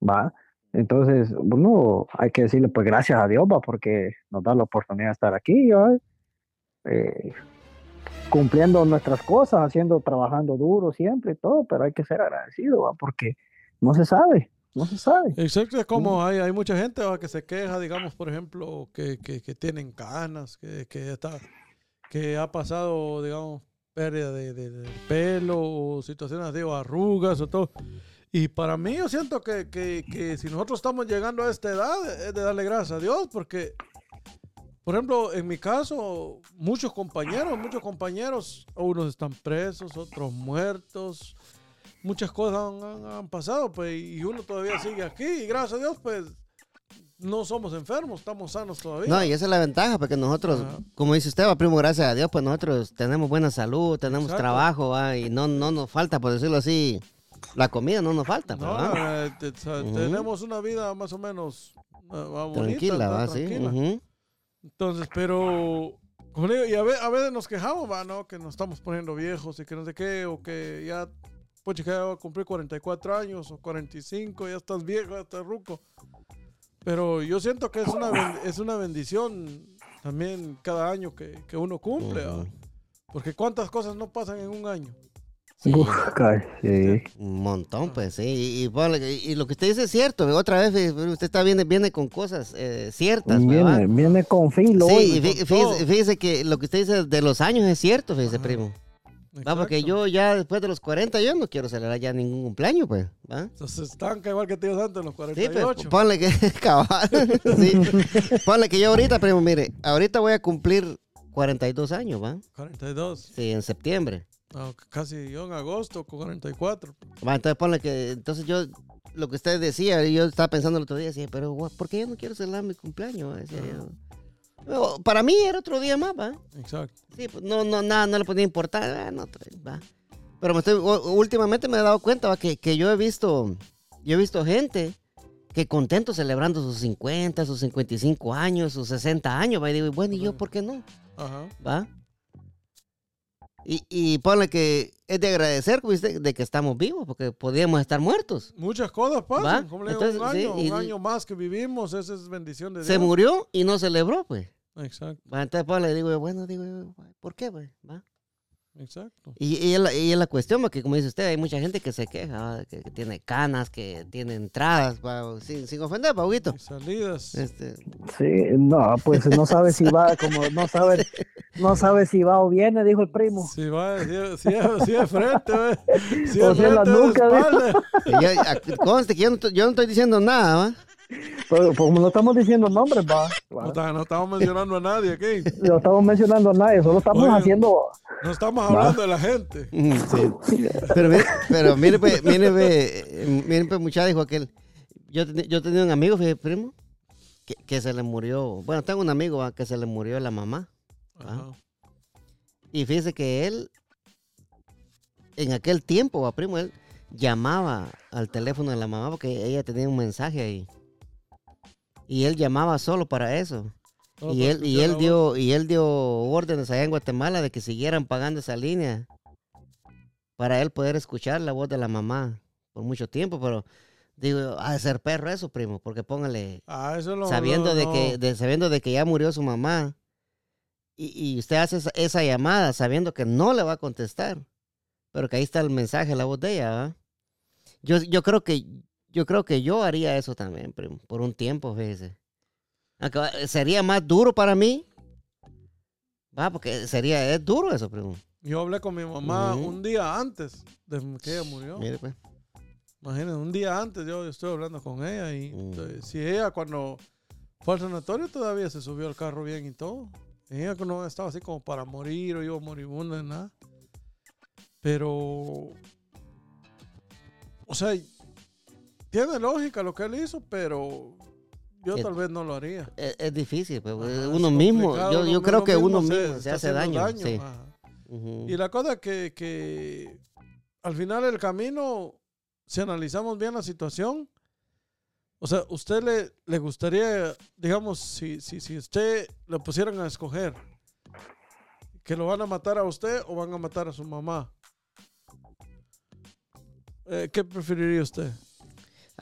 ¿Va? Entonces, bueno, hay que decirle pues gracias a Dios, va, porque nos da la oportunidad de estar aquí, ¿va? Eh, cumpliendo nuestras cosas, haciendo, trabajando duro siempre y todo, pero hay que ser agradecido, ¿va? porque no se sabe, no se sabe. Exacto, es como hay, hay mucha gente ¿va? que se queja, digamos, por ejemplo, que, que, que tienen canas, que, que, está, que ha pasado, digamos, pérdida de, de- de pelo o situaciones, digo, arrugas o todo. Y para mí yo siento que, que, que si nosotros estamos llegando a esta edad, es de darle gracias a Dios, porque, por ejemplo, en mi caso, muchos compañeros, muchos compañeros, unos están presos, otros muertos, muchas cosas han, pasado, pues, y uno todavía sigue aquí, y gracias a Dios, pues, no somos enfermos, estamos sanos todavía. No, y esa es la ventaja, porque nosotros, Ajá. como dice usted, va, primo, gracias a Dios, pues nosotros tenemos buena salud, tenemos Exacto. trabajo, va, y no, no nos falta, por decirlo así, la comida no nos falta, pues, No, ¿va? eh, te- tenemos una vida más o menos eh, va bonita, tranquila, está va, sí. ujú. Entonces, pero, como digo, y a ve- a veces, nos quejamos, va, ¿no? Que nos estamos poniendo viejos y que no sé qué, o que ya, pues chica, ya va a cumplir 44 años o 45, ya estás viejo, ya estás ruco. Pero yo siento que es una, es una bendición también cada año que, que uno cumple. Ujú. Porque cuántas cosas no pasan en un año. Sí. Uf, sí. Un montón, pues, sí. Y, y ponle- y- lo que usted dice es cierto. Otra vez, eh, usted está viene, viene con cosas eh, ciertas, ¿verdad? Viene, viene con fin, lo Sí, y fí- fíjese, fíjese que lo que usted dice de los años es cierto, fíjese, primo. Va, porque yo ya después de los 40 yo no quiero celebrar ya ningún cumpleaños, pues. ¿va? Entonces estanca igual que tíos antes en los Sí, pues, 48. ponle que, cabal, sí. Ponle que yo ahorita, primo, mire, ahorita voy a cumplir 42 años, ¿va? 42. Sí, en septiembre. Casi yo en agosto con 44. Va, entonces ponle que, entonces yo, lo que usted decía, yo estaba pensando el otro día, decía, pero ¿por qué yo no quiero celebrar mi cumpleaños? Decía yo. No, Para mí era otro día más, ¿va? Exacto. Sí, pues no, no, nada, no le podía importar, ah, no, va. Pero me estoy, últimamente me he dado cuenta ¿va? Que, que yo he visto, yo he visto gente que contento celebrando sus 50, sus 55 años, sus 60 años, ¿va? y digo, bueno, ¿y yo por qué no? Ajá. ¿Va? Y, y ponle que es de agradecer de que estamos vivos, porque podíamos estar muertos. Muchas cosas pasan. Como le digo, Entonces, un sí, año, y- un año más que vivimos, esa es bendición de Dios. Se murió y no celebró, pues. Exacto. Entonces ponle, digo, bueno, digo, ¿por qué, pues? ¿Va? Exacto. Y, y, es la, y es la cuestión, porque como dice usted, hay mucha gente que se queja, que, que tiene canas, que tiene entradas, ¿va? sin, sin ofender, Pauguito. Y salidas. Este, Sí, no, pues no sabe si va, como no sabe, no sabe si va o viene, dijo el primo. Si va, si es, si si es frente, ve. si O es la frente, de nuca, espalda. yo- conste que yo no, estoy- yo no estoy diciendo nada, ¿va? Pero pues, como no estamos diciendo nombres, va. No, va. está- no estamos mencionando a nadie aquí. No estamos mencionando a nadie, solo estamos Oye. haciendo. No estamos hablando de la gente. Sí. Pero, mire- pero mire, pues, mire, pues, mire, pues, muchacho, dijo aquel. Yo, yo tenía un amigo, fíjate, primo, que, que se le murió. Bueno, tengo un amigo ¿va? que se le murió la mamá. Y fíjese que él, en aquel tiempo, ¿va, primo, él llamaba al teléfono de la mamá porque ella tenía un mensaje ahí. Y él llamaba solo para eso. Solo y para él, y él dio, y él dio órdenes allá en Guatemala de que siguieran pagando esa línea para él poder escuchar la voz de la mamá por mucho tiempo, pero digo, ha de ser perro eso, primo, porque póngale, Ah, eso lo, sabiendo de no. que, de, sabiendo de que ya murió su mamá, y, y usted hace esa, esa llamada sabiendo que no le va a contestar, pero que ahí está el mensaje, la voz de ella. Yo, yo creo que, yo creo que yo haría eso también, primo, por un tiempo, fíjese. Aunque va- sería más duro para mí, va, porque sería, es duro eso, primo. Yo hablé con mi mamá un día antes de que ella murió. Mire, pues. Imagínense, un día antes yo estoy hablando con ella y Mm. eh, si ella cuando fue al sanatorio todavía se subió al carro bien y todo. Ella no estaba así como para morir o yo moribunda nada. Pero, o sea, tiene lógica lo que él hizo, pero yo Es- tal vez no lo haría. Es, es difícil, pues, Ajá, es uno mismo, yo, uno- yo creo que uno se- mismo se hace daño. sí. Y la cosa que, que al final del camino, si analizamos bien la situación, o sea, usted le, le gustaría, digamos, si, si, si usted le pusieran a escoger que lo van a matar a usted o van a matar a su mamá, eh, ¿qué preferiría usted?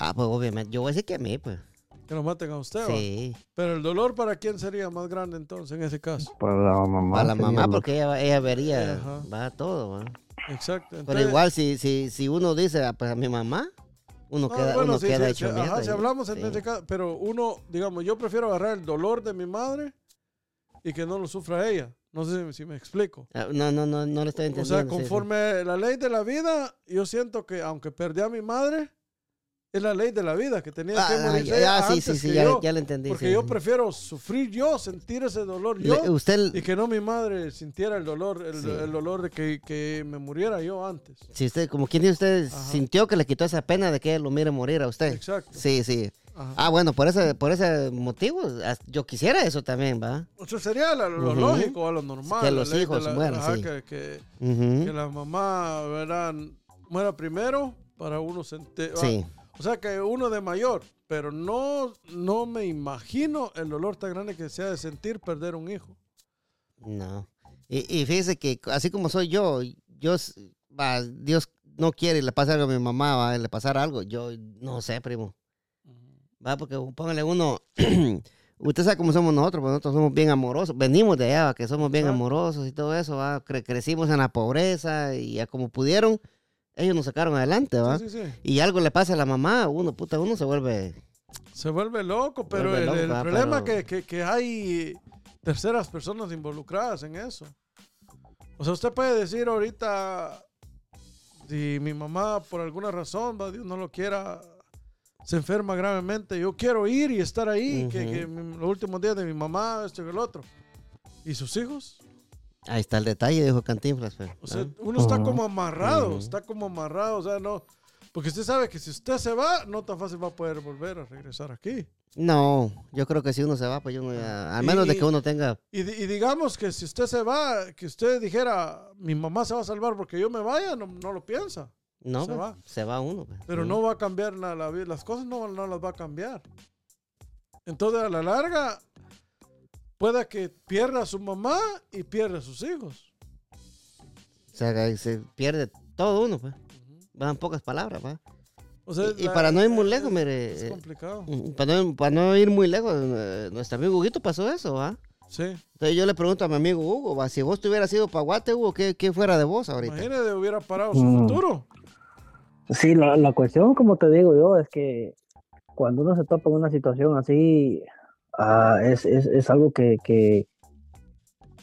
Ah, pues obviamente, yo voy a decir que a mí, pues. Que lo maten a usted. ¿va? Sí, Pero el dolor para quién sería más grande entonces en ese caso. Para la mamá. para la mamá, lo- porque ella, ella vería, Ajá. va todo, va. Exacto. Pero igual, si, si, si uno dice, ah, pues a mi mamá, uno No, queda, bueno, uno sí, queda sí, hecho sí, mierda ajá, si hablamos en ese caso, pero uno, digamos, yo prefiero agarrar el dolor de mi madre y que no lo sufra ella. No sé si, si me explico. Ah, No, no, no, no le estoy O entendiendo. sea, sí, sí. conforme la ley de la vida, yo siento que aunque perdí a mi madre, es la ley de la vida, que tenía que Ah, morirse ya, ella ya, sí, sí, sí, que ya, yo, ya le entendí. Porque sí. yo prefiero sufrir yo, sentir ese dolor yo, Le- usted, y que no mi madre sintiera el dolor, el, Sí. el dolor de que, que me muriera yo antes. si usted, como quien dice, usted Ajá. sintió que le quitó esa pena de que lo mire morir a usted. Exacto. Sí, sí. Ajá. Ah, bueno, por ese, por ese motivo, yo quisiera eso también, ¿va? Eso sería la- lo Ujú. lógico, a lo normal. Que los hijos la- mueran, ajá, sí. que, que- Ujú. que la mamá ¿verdad? muera primero para uno sentir. Sí. O sea, que uno de mayor, pero no, no me imagino el dolor tan grande que sea de sentir perder un hijo. No. Y, y fíjese que así como soy yo, yo, Dios no quiere le pasa algo a mi mamá, va, le pasar algo, yo no sé, primo. Va, porque póngale uno, Usted sabe cómo somos nosotros, pues nosotros somos bien amorosos. Venimos de allá, ¿va? que somos bien amorosos y todo eso, ¿va? Cre- crecimos en la pobreza y ya como pudieron, ellos nos sacaron adelante, ¿va? Sí, sí, sí. Y algo le pasa a la mamá, uno, puta, uno se vuelve... Se vuelve loco, pero Vuelve el, loco, el problema pero- es que, que, que hay terceras personas involucradas en eso. O sea, usted puede decir ahorita, si mi mamá por alguna razón, va, Dios no lo quiera, se enferma gravemente, yo quiero ir y estar ahí, que, que los últimos días de mi mamá, esto y el otro. ¿Y sus hijos? Ahí está el detalle, dijo Cantinflas. pues, O sea, ¿no? uno está como amarrado, está como amarrado, o sea, no... Porque usted sabe que si usted se va, no tan fácil va a poder volver a regresar aquí. No, yo creo que si uno se va, pues uno ya, al Y- menos de y- que uno tenga... Y, y digamos que si usted se va, que usted dijera, mi mamá se va a salvar porque yo me vaya, no, no lo piensa. No, Se pues, va. se va uno. pues. Pero no va a cambiar la, la vida, las cosas no, no las va a cambiar. Entonces, a la larga, pueda que pierda a su mamá y pierda a sus hijos. O sea, que se pierde todo uno, pues. Van pocas palabras, pues. O sea, Y- y la- para no ir muy es- lejos, mire, Es eh, complicado. Ujú, Para no, para no ir muy lejos, nuestro amigo Huguito pasó eso, ¿va? Sí. Entonces yo le pregunto a mi amigo Hugo, ¿va? si vos te hubieras ido para Guate, Hugo, ¿qué, qué fuera de vos ahorita? Imagínate, hubiera parado su Mm. futuro. Sí, la, la cuestión, como te digo yo, es que cuando uno se topa en una situación así, ah, es, es, es algo que, que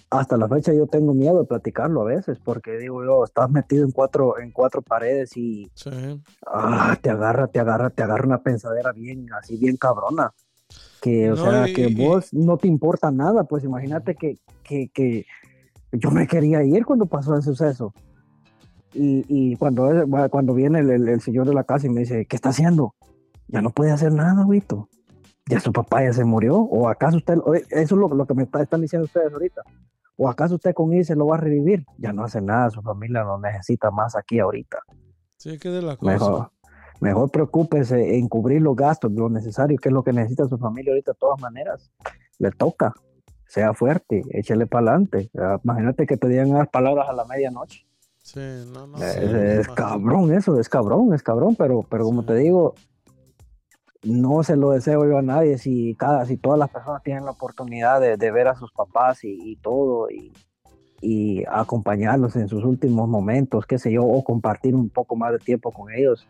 hasta la fecha yo tengo miedo de platicarlo a veces, porque digo yo, estás metido en cuatro, en cuatro paredes y Sí. ah, te agarra, te agarra, te agarra una pensadera bien, así bien cabrona. Que, o No, sea, y- que y- vos no te importa nada, pues imagínate que, que, que yo me quería ir cuando pasó el suceso. Y, y cuando, cuando viene el, el- el señor de la casa y me dice, ¿qué está haciendo? Ya no puede hacer nada, Vito. Ya su papá ya se murió. ¿O acaso usted, o- eso es lo, lo que me está- están diciendo ustedes ahorita? ¿O acaso usted con irse lo va a revivir? Ya no hace nada, su familia lo necesita más aquí ahorita. Sí, que de la cosa. Mejor, mejor preocúpese en cubrir los gastos, lo necesario, que es lo que necesita su familia ahorita de todas maneras. Le toca, sea fuerte, échele para adelante. Imagínate que te digan unas palabras a la medianoche. Sí, no, no. es, sí, es imagino. cabrón eso, es cabrón, es cabrón, pero, pero como Sí. te digo, no se lo deseo yo a nadie si cada, si todas las personas tienen la oportunidad de, ver a sus papás y, y todo y, y acompañarlos en sus últimos momentos, qué sé yo, o compartir un poco más de tiempo con ellos,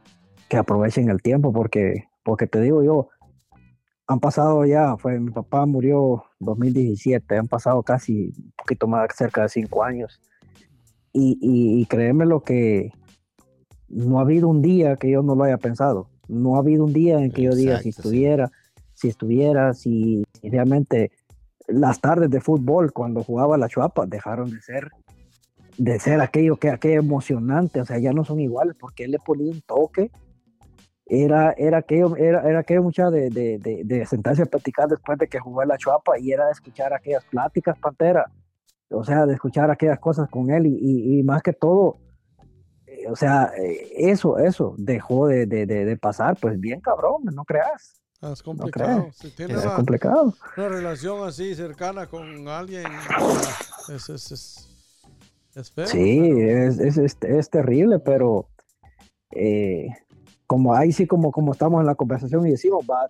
que aprovechen el tiempo porque, porque te digo yo, han pasado ya, fue mi papá murió 2017, han pasado casi un poquito más cerca de cinco años y, y, y créeme lo que no ha habido un día que yo no lo haya pensado. No ha habido un día en que yo diga si Exacto, sí. estuviera, si estuviera, si, si realmente las tardes de fútbol cuando jugaba la chuapa dejaron de ser de ser aquello que aquello emocionante, o sea, ya no son iguales porque él le ponía un toque. Era, era aquello, era, era aquello mucha de, de, de, de sentarse a platicar después de que jugó la chuapa y era de escuchar aquellas pláticas, Pantera o sea, de escuchar aquellas cosas con él y, y- y más que todo, o sea, eh, eso, eso dejó de, de- de- de pasar, pues bien cabrón, no creas, Ah, es complicado. Si tienes es una, complicado. una relación así cercana con alguien, es, es, es, es feo. Sí, pero- es, es, es, es terrible, pero eh, como ahí sí, como, como estamos en la conversación y decimos, va,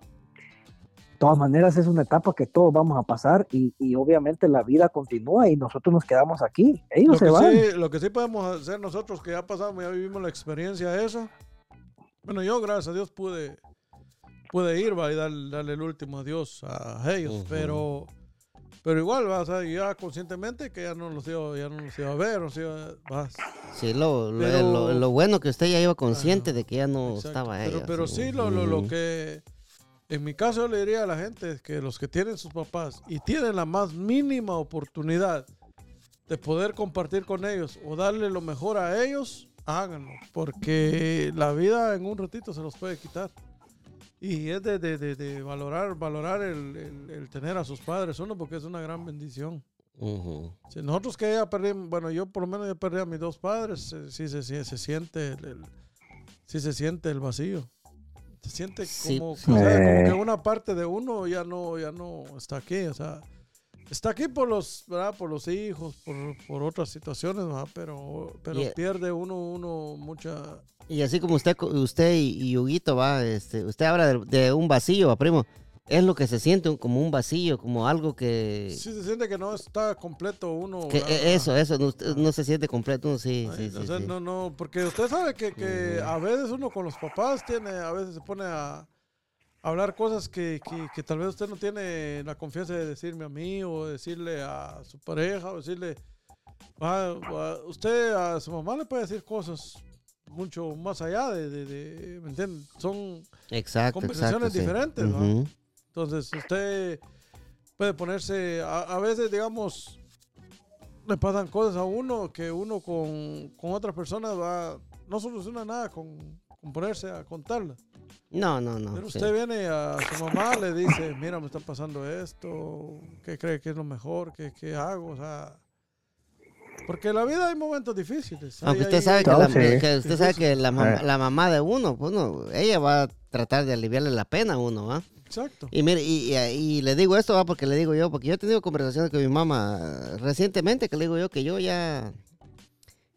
todas maneras es una etapa que todos vamos a pasar y, y obviamente la vida continúa y nosotros nos quedamos aquí, ellos lo, se que van. sí, lo que sí podemos hacer nosotros, que ya pasamos, ya vivimos la experiencia de eso. Bueno, yo, gracias a Dios, pude, pude ir va, y dar- darle el último adiós a ellos, Ujú. pero, pero igual, va, o sea, ya conscientemente que ya no los iba, ya no los iba a ver, no iba, va, Sí, lo, lo, Pero- lo- lo bueno que usted ya iba consciente de que ya no Exacto. estaba pero, ella. pero sí, lo, lo, lo Ujú. que en mi caso yo le diría a la gente que los que tienen sus papás y tienen la más mínima oportunidad de poder compartir con ellos o darle lo mejor a ellos, háganlo, porque la vida en un ratito se los puede quitar. Y es de, de- de- de valorar, valorar el, el- el tener a sus padres uno porque es una gran bendición. Ujú. Si nosotros que ya perdimos, bueno, yo por lo menos ya perdí a mis dos padres, eh, sí se, sí se siente el, el- sí se siente el vacío. Se siente Sí, como, sí. o sea, como que Eh. una parte de uno ya no, ya no está aquí, o sea, está aquí por los, ¿verdad? Por los hijos, por, por otras situaciones, ¿verdad? Pero, pero Yeah. pierde uno, uno mucha, Y así como usted, usted y, y Huguito, va, este, usted habla de, de un vacío, va, primo. Es lo que se siente como un vacío, como algo que... Sí se siente que no está completo uno. e- eso, eso, no, no se siente completo, uno sí, Ay, sí, o sí, sea, sí. no, no, porque usted sabe que, que a veces uno con los papás tiene, a veces se pone a, a hablar cosas que, que, que tal vez usted no tiene la confianza de decirme a mí o decirle a su pareja o decirle, ah, ah, usted a su mamá le puede decir cosas mucho más allá de, de, de- ¿me entiende? Son Exacto, conversaciones exacto, sí. diferentes, ¿no? Entonces, usted puede ponerse, a, a veces, digamos, le pasan cosas a uno que uno con, con otras personas va, no soluciona nada con, con ponerse a contarlas. No, no, no. Pero sí. usted viene a su mamá, le dice, mira, me está pasando esto, ¿qué cree que es lo mejor? ¿Qué, qué hago? O sea, porque en la vida hay momentos difíciles. Aunque hay- usted hay- sabe que, la, que usted sabe que la, mam- la mamá de uno, pues uno, ella va a tratar de aliviarle la pena a uno, ¿va? Exacto. Y mire, y, y- y le digo esto, ¿va? Porque le digo yo, porque yo he tenido conversaciones con mi mamá recientemente que le digo yo que yo ya,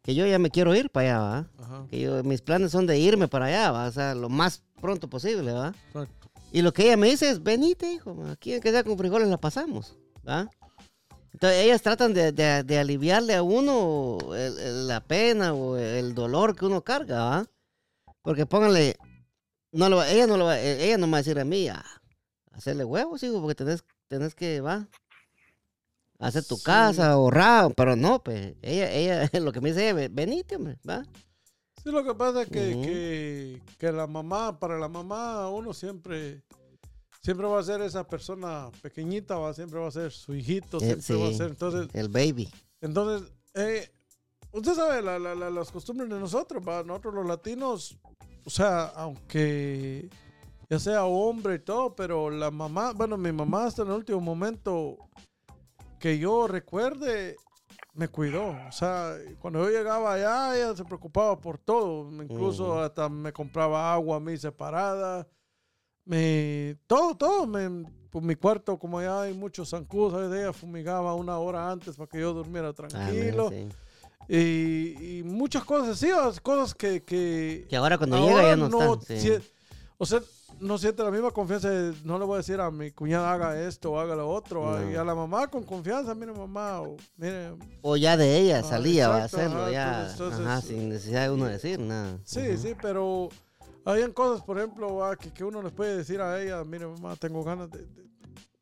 que yo ya me quiero ir para allá, ¿va? Ajá, Que yo, mis planes son de irme para allá, ¿va? O sea, lo más pronto posible, ¿va? exacto. Y lo que ella me dice es, venite, hijo, aquí que sea con frijoles la pasamos, ¿va? Entonces ellas tratan de, de- de aliviarle a uno el- el- la pena o el dolor que uno carga, ¿va? Porque pónganle, no lo, ella no lo va, ella no me va a decir a mí, "Ah, hacerle huevos, hijo, porque tenés, tenés que, va, hacer tu Sí. casa, ahorrar, pero no, pues, ella, ella, lo que me dice, ella, venite, hombre, ¿va? Sí, lo que pasa es que, que, que la mamá, para la mamá, uno siempre, siempre va a ser esa persona pequeñita, va, siempre va a ser su hijito, Eh, siempre va a ser. Entonces, El baby. entonces eh, usted sabe la- la- la- las costumbres de nosotros, ¿va? nosotros los latinos, o sea, aunque ya sea hombre y todo, pero la mamá, bueno, mi mamá hasta en el último momento que yo recuerde, me cuidó. O sea, cuando yo llegaba allá, ella se preocupaba por todo. Incluso hasta me compraba agua a mí separada. Me, todo, todo. Me, por mi cuarto, como allá hay muchos zancudos, ella fumigaba una hora antes para que yo durmiera Ah, tranquilo. sí. y, y muchas cosas así, cosas que... que Que ahora cuando ahora llega ya no, están. sí. sie- o sea, no siente la misma confianza. de- no le voy a decir a mi cuñada haga esto o haga lo otro. a- No. Y a la mamá con confianza, mire mamá, o, mire, O ya de ella Ah, salía va a hacerlo, ajá, ya. entonces- entonces- ajá, sin necesidad de uno decir nada. Sí, sí, pero habían cosas, por ejemplo, que, que uno les puede decir a ella, mire mamá, tengo ganas de, de-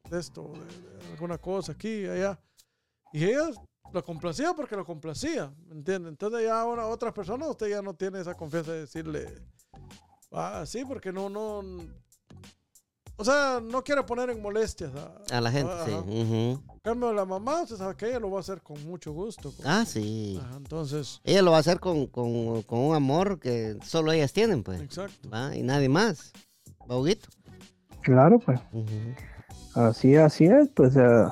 de esto, de, de alguna cosa aquí, allá. Y ella lo complacía porque lo complacía, ¿me entiende? Entonces ya ahora otras personas, usted ya no tiene esa confianza de decirle, ah, sí, porque no, no, o sea, no quiere poner en molestias a, A la gente, sí. Ajá. ujú. En cambio, la mamá, usted sabe que ella lo va a hacer con mucho gusto. con- Ah, sí. Ajá, entonces, Ella lo va a hacer con, con, con un amor que solo ellas tienen, pues. exacto. ¿va? Y nadie más. Bauguito. Claro, pues. Así, así es, pues. eh,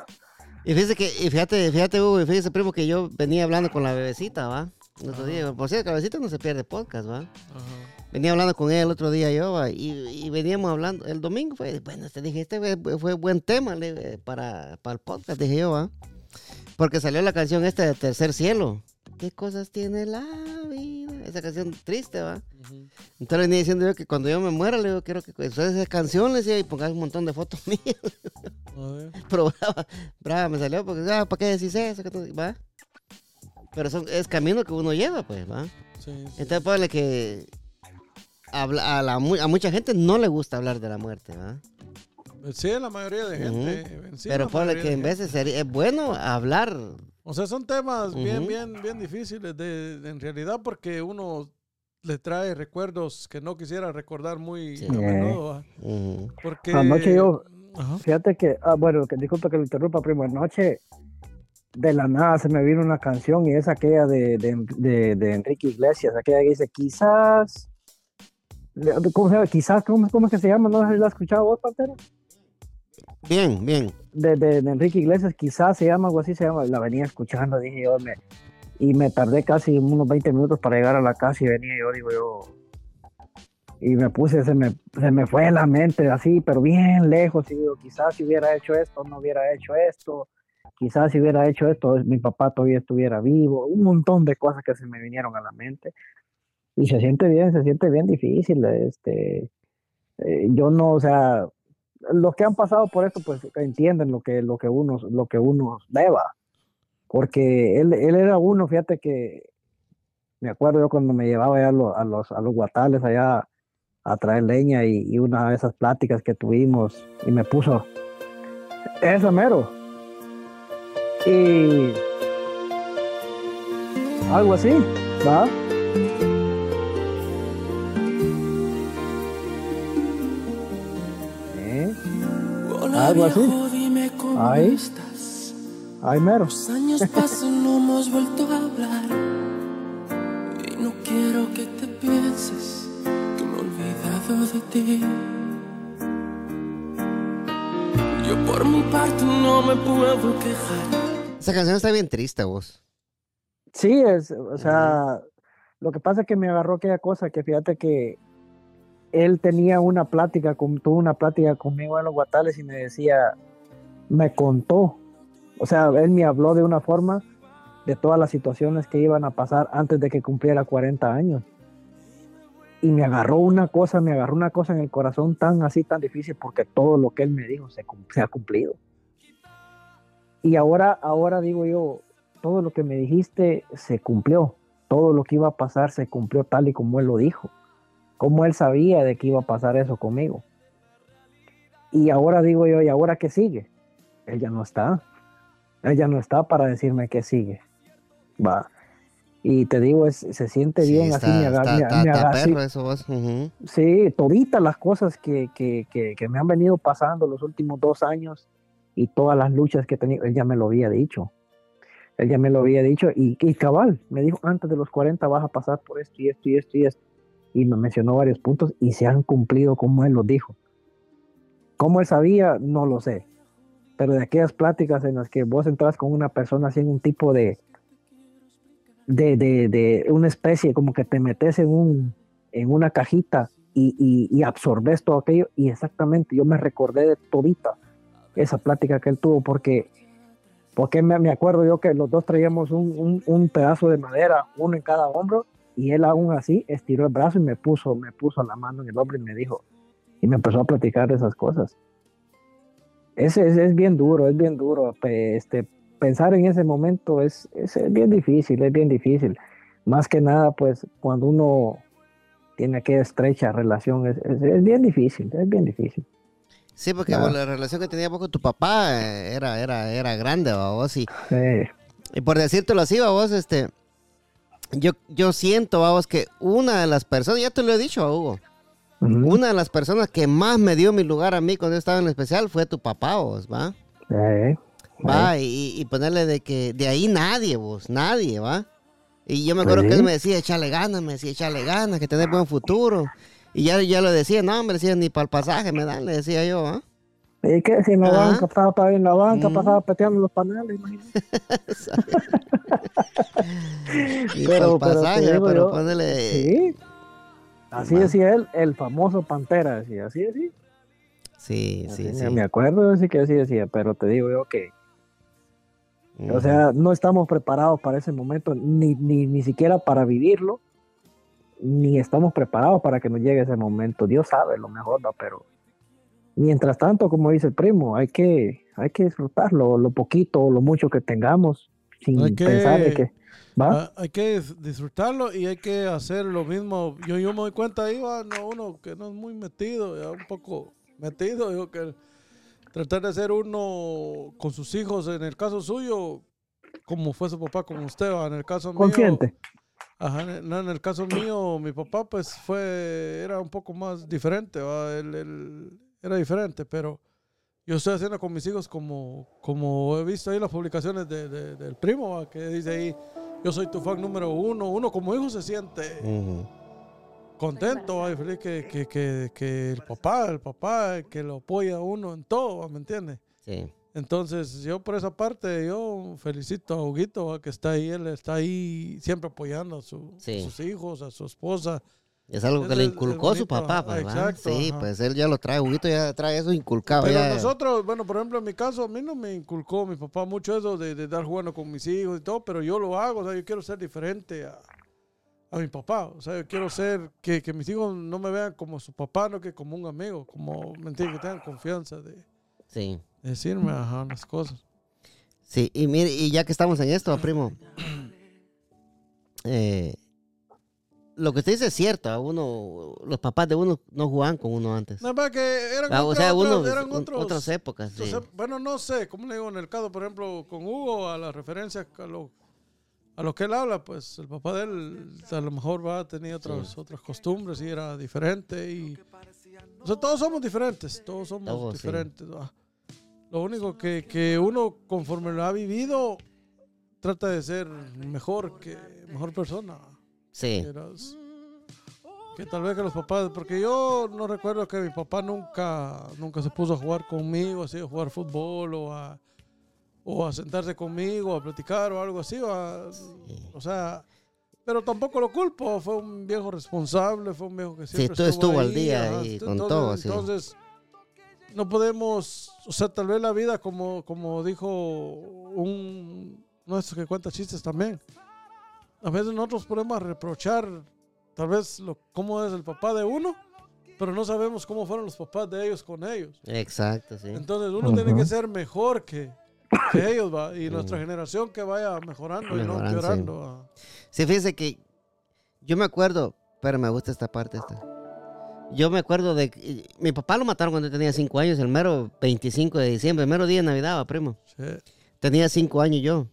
Y fíjate que, y fíjate, fíjate, Hugo, y fíjese, primo, que yo venía hablando con la bebecita, ¿va? El otro día. Por cierto, la bebecita no se pierde podcast, ¿va? Ajá. Venía hablando con ella el otro día yo, y, y veníamos hablando, el domingo fue, bueno, te dije, este fue, fue buen tema le para, para el podcast, dije yo, ¿va? Porque salió la canción esta de Tercer Cielo. ¿Qué cosas tiene la vida? Esa canción triste, ¿va? Entonces venía diciendo yo que cuando yo me muera, le digo, quiero que ustedes esa canción, le decía, y pongas un montón de fotos mías. A ver. Pero brava, brava me salió, porque, ah, ¿para qué decís eso? ¿Va? Pero son, es camino que uno lleva, pues, ¿va? Sí, sí. Entonces, ponle que habla- a, la a mucha gente no le gusta hablar de la muerte, ¿va? Sí, la mayoría de gente. sí, Pero la ponle mayoría que de en veces sería, es bueno hablar. O sea, son temas bien, Ujú. bien, bien difíciles de, de- en realidad porque uno le trae recuerdos que no quisiera recordar muy Sí. a menudo. ¿va? Ujú. Porque... Anoche yo- Ajá. Fíjate que, ah, bueno, que disculpa que lo interrumpa, primo. Anoche, de la nada, se me vino una canción y es aquella de, de, de- de Enrique Iglesias, aquella que dice, quizás. ¿Cómo se llama? Quizás, ¿cómo, cómo es que se llama? ¿No la has escuchado vos, Pantera? Bien, bien. de, de- de Enrique Iglesias, quizás se llama algo así, se llama, la venía escuchando, dije yo, me, y me tardé casi unos 20 minutos para llegar a la casa y venía yo, digo yo, y me puse, se me, se me fue la mente así, pero bien lejos, y digo, quizás si hubiera hecho esto, no hubiera hecho esto, quizás si hubiera hecho esto, mi papá todavía estuviera vivo, un montón de cosas que se me vinieron a la mente, y se siente bien, se siente bien difícil, este, eh, yo no, o sea, los que han pasado por esto, pues entienden lo que, lo que uno, lo que uno deba. Porque él, él era uno, fíjate que me acuerdo yo cuando me llevaba allá a los, a los, a los guatales allá a traer leña y, y una de esas pláticas que tuvimos y me puso eso mero. Y algo así, ¿va? Algo así. Dime cómo Ay. estás. Ay, mero. Los años pasan, no hemos vuelto a hablar. Y no quiero que te pienses que me he olvidado de ti. Yo por mi parte no me puedo quejar. Esa canción está bien triste, vos. Sí, es, o sea, lo que pasa es que me agarró aquella cosa que fíjate que él tenía una plática, con, tuvo una plática conmigo en los guatales y me decía, me contó, o sea, él me habló de una forma de todas las situaciones que iban a pasar antes de que cumpliera 40 años. Y me agarró una cosa, me agarró una cosa en el corazón tan así, tan difícil, porque todo lo que él me dijo se, se ha cumplido. Y ahora, ahora digo yo, todo lo que me dijiste se cumplió. Todo lo que iba a pasar se cumplió tal y como él lo dijo. Como él sabía de que iba a pasar eso conmigo. Y ahora digo yo, ¿y ahora qué sigue? Él ya no está. Él ya no está para decirme qué sigue. Va. Y te digo, es, se siente Sí, bien, está, así me agarra. está- me- está- perro eso, vos. Sí, toditas las cosas que, que, que, que me han venido pasando los últimos dos años y todas las luchas que he tenido, él ya me lo había dicho. Él ya me lo había dicho y, y cabal, me dijo, antes de los 40 vas a pasar por esto y esto y esto y esto. Y me mencionó varios puntos y se han cumplido como él los dijo. ¿Cómo él sabía? No lo sé. Pero de aquellas pláticas en las que vos entras con una persona en un tipo de, de, de, de una especie, como que te metes en, un, en una cajita y, y, y absorbes todo aquello. Y exactamente, yo me recordé de todita esa plática que él tuvo, porque, porque me, me acuerdo yo que los dos traíamos un, un, un pedazo de madera, uno en cada hombro, y él aún así estiró el brazo y me puso, me puso la mano en el hombro y me dijo, y me empezó a platicar de esas cosas. Ese es, es bien duro, es bien duro. Este, pensar en ese momento es, es, es bien difícil, es bien difícil. Más que nada, pues, cuando uno tiene aquella estrecha relación, es, es, es bien difícil, es bien difícil. Sí, porque vos, la relación que tenía con tu papá eh, era, era, era grande, ¿va, vos. Y, Sí, y por decírtelo así, ¿va, vos, este, yo, yo siento, vamos, que una de las personas, ya te lo he dicho, a Hugo, una de las personas que más me dio mi lugar a mí cuando yo estaba en el especial fue tu papá, vos, ¿va? sí, Va, y, y ponerle de que de ahí nadie, vos, nadie, ¿va? Y yo me acuerdo que él me decía, échale ganas, me decía, échale ganas, que tenés buen futuro. Y ya, ya lo decía, no, hombre, decía, ni para el pasaje me dan, le decía yo, ¿ah? ¿Y qué? Si en la Ajá. banca, estaba, estaba en la banca, Mm. pasaba peteando los paneles, imagínate. Ni Pero- para el pero pasaje, pero, yo, ponele... Sí. Así Va. decía él, el famoso Pantera, decía, así decía. Sí, sí, Así sí. Me me acuerdo de sí que así decía, pero te digo yo que, o sea, no estamos preparados para ese momento, ni, ni, ni siquiera para vivirlo, ni estamos preparados para que nos llegue ese momento. Dios sabe lo mejor, ¿no? Pero mientras tanto, como dice el primo, hay que, hay que disfrutarlo, lo poquito o lo mucho que tengamos, sin Hay que- pensar de que, ¿va? Hay que dis- disfrutarlo y hay que hacer lo mismo. Yo, yo me doy cuenta ahí, va, no, uno que no es muy metido, ya un poco metido, digo que tratar de ser uno con sus hijos, en el caso suyo, como fue su papá, como usted, va, en el caso mío. Consciente. Ajá, en- no, en el caso mío, mi papá pues fue, era un poco más diferente, ¿va? Él, él era diferente, pero yo estoy haciendo con mis hijos como, como he visto ahí las publicaciones de, de- del primo, que dice ahí, yo soy tu fan número uno, uno como hijo se siente Ujú. contento ¿va? y feliz que, que, que, que el papá, el papá que lo apoya a uno en todo. ¿me entiendes? Sí. Entonces, yo por esa parte, yo felicito a Huguito, que está ahí, él está ahí siempre apoyando a, su- a Sí. sus hijos, a su esposa. Es algo que Es- le inculcó su papá, pues, ¿va? exacto, Sí, ajá. pues él ya lo trae, Huguito ya trae eso inculcado. Pero ya. nosotros, bueno, por ejemplo, en mi caso, a mí no me inculcó mi papá mucho eso de, de estar jugando con mis hijos y todo, pero yo lo hago, o sea, yo quiero ser diferente a, a mi papá. O sea, yo quiero ser, que, que mis hijos no me vean como su papá, no que como un amigo, como, ¿me entiendes? Que tengan confianza de, Sí. de decirme ajá, unas cosas. Sí, y mire, y ya que estamos en esto, primo, eh, lo que usted dice es cierto, a uno, los papás de uno no jugaban con uno antes. Más que eran, Ah, o sea, uno, otras- eran un- otros, otras épocas, sí. bueno, no sé, como le digo, en el caso, por ejemplo, con Hugo, a la referencia a lo, a lo que él habla, pues el papá de él a lo mejor va tenía otras, otras costumbres y era diferente. Y, o sea, todos somos diferentes, todos somos Todos, sí. diferentes. ¿va? Lo único que, que uno, conforme lo ha vivido, trata de ser mejor que mejor persona. Sí, Eras- que tal vez que los papás, porque yo no recuerdo que mi papá nunca, nunca se puso a jugar conmigo, así, a jugar fútbol o a, o a sentarse conmigo, a platicar o algo así. O, a- o sea, pero tampoco lo culpo, fue un viejo responsable, fue un viejo que siempre tú estuvo al ahí, día ahí con Entonces- todo, sí. Entonces, no podemos, o sea, tal vez la vida, como, como dijo un nuestro que cuenta chistes también, a veces nosotros podemos reprochar tal vez lo, cómo es el papá de uno, pero no sabemos cómo fueron los papás de ellos con ellos. exacto, sí. Entonces uno tiene que ser mejor que, que ellos, ¿va? y nuestra generación que vaya mejorando y no sí. empeorando. ¿va? Sí, fíjese que yo me acuerdo, pero me gusta esta parte esta. Yo me acuerdo de que mi papá lo mataron cuando tenía 5 años, el mero 25 de diciembre, el mero día de Navidad, va, primo. Sí. Tenía 5 años yo.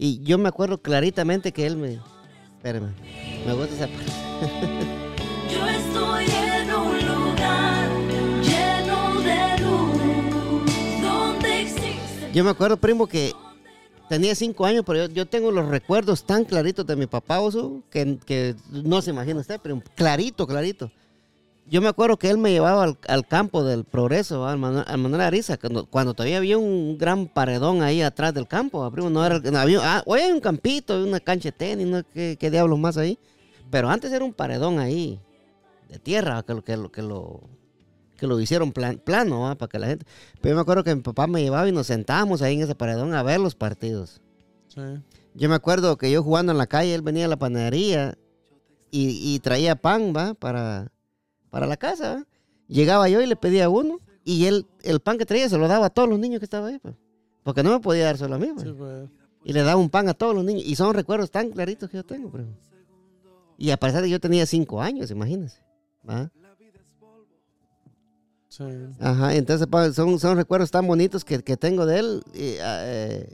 Y yo me acuerdo claritamente que él me... Espérame, me gusta esa parte. Yo estoy en un lugar lleno de luz, donde existe. Yo me acuerdo, primo, que tenía 5 años, pero yo, yo tengo los recuerdos tan claritos de mi papá, oso, que, que no se imagina usted, pero clarito, clarito. Yo me acuerdo que él me llevaba al, al campo del progreso, ¿va? al Manuel, al Manuel Ariza, cuando, cuando todavía había un gran paredón ahí atrás del campo, ¿va, primo. No era, no había, ah, hoy hay un campito, una cancha de tenis, no qué, qué diablos más ahí. Pero antes era un paredón ahí, de tierra, que lo, que lo, que lo, que lo hicieron plan- plano, para que la gente... Pero yo me acuerdo que mi papá me llevaba y nos sentábamos ahí en ese paredón a ver los partidos. Sí. Yo me acuerdo que yo jugando en la calle, él venía a la panadería y, y traía pan, ¿va? Para, para la casa. Llegaba yo y le pedía uno y él, el pan que traía se lo daba a todos los niños que estaban ahí, pues. Porque no me podía dar solo a mí, pues. Sí, pues. Y le daba un pan a todos los niños. Y son recuerdos tan claritos que yo tengo, primo. Y a pesar de que yo tenía cinco años, imagínense. ¿va? Sí. Ajá, entonces son, son recuerdos tan bonitos que, que tengo de él, y, eh,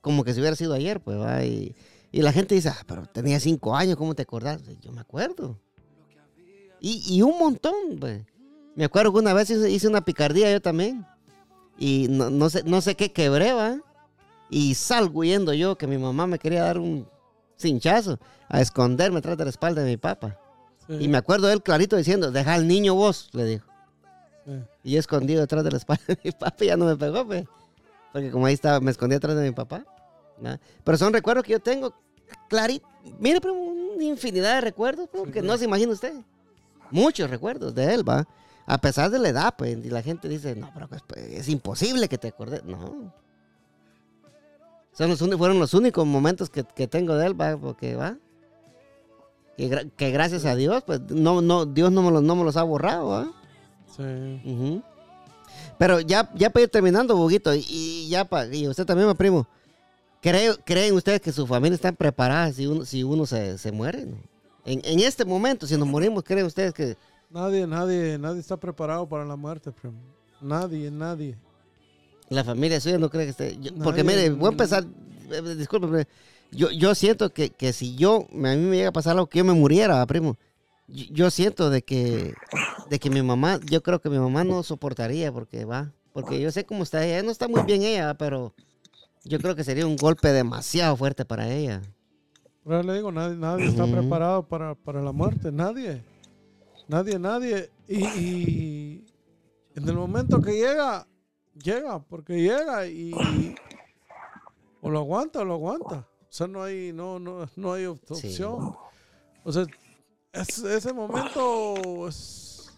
como que si hubiera sido ayer, pues, ¿va? Y, y la gente dice, ah, pero tenía cinco años, ¿cómo te acordás? Yo me acuerdo. Y, y un montón, pues. Me acuerdo que una vez hice, hice una picardía yo también. Y no, no sé, no sé qué quebré, ¿va? Y salgo huyendo yo, que mi mamá me quería dar un cinchazo a esconderme tras de la espalda de mi papá. Sí. Y me acuerdo de él clarito diciendo, deja al niño vos, le dijo. Sí. Y yo escondido detrás de la espalda de mi papá y ya no me pegó, pues. Porque como ahí estaba, me escondí atrás de mi papá. ¿no? Pero son recuerdos que yo tengo clarito. Mire, primo, una infinidad de recuerdos, primo, que no se imagina usted. Muchos recuerdos de él, va. A pesar de la edad, pues, y la gente dice, no, pero pues, pues, es imposible que te acordes. No. Son los fueron los únicos momentos que, que tengo de él, va, porque va. Que, que gracias a Dios, pues, no, no, Dios no me los, no me los ha borrado, va. Sí. Pero ya, ya para ir terminando, Buguito, y, y ya para, y usted también, mi primo, ¿cree- ¿creen ustedes que su familia está preparada si uno, si uno se, se muere? no? En, en este momento, si nos morimos, ¿creen ustedes que Nadie, nadie, nadie está preparado para la muerte, primo. Nadie, nadie. la familia suya no cree que esté? yo- porque mire, voy a empezar, eh, disculpe, pero yo, yo siento que, que si yo, a mí me llega a pasar algo que yo me muriera, primo, yo, yo siento de que, de que mi mamá, yo creo que mi mamá no soportaría porque va, porque yo sé cómo está ella, no está muy bien ella, pero yo creo que sería un golpe demasiado fuerte para ella. Pero le digo, nadie, nadie está preparado para, para la muerte, nadie. Nadie, nadie. Y, y en el momento que llega, llega, porque llega y, o lo aguanta o lo aguanta. O sea, no hay, no, no, no hay op- Sí. opción. O sea, es- ese momento es...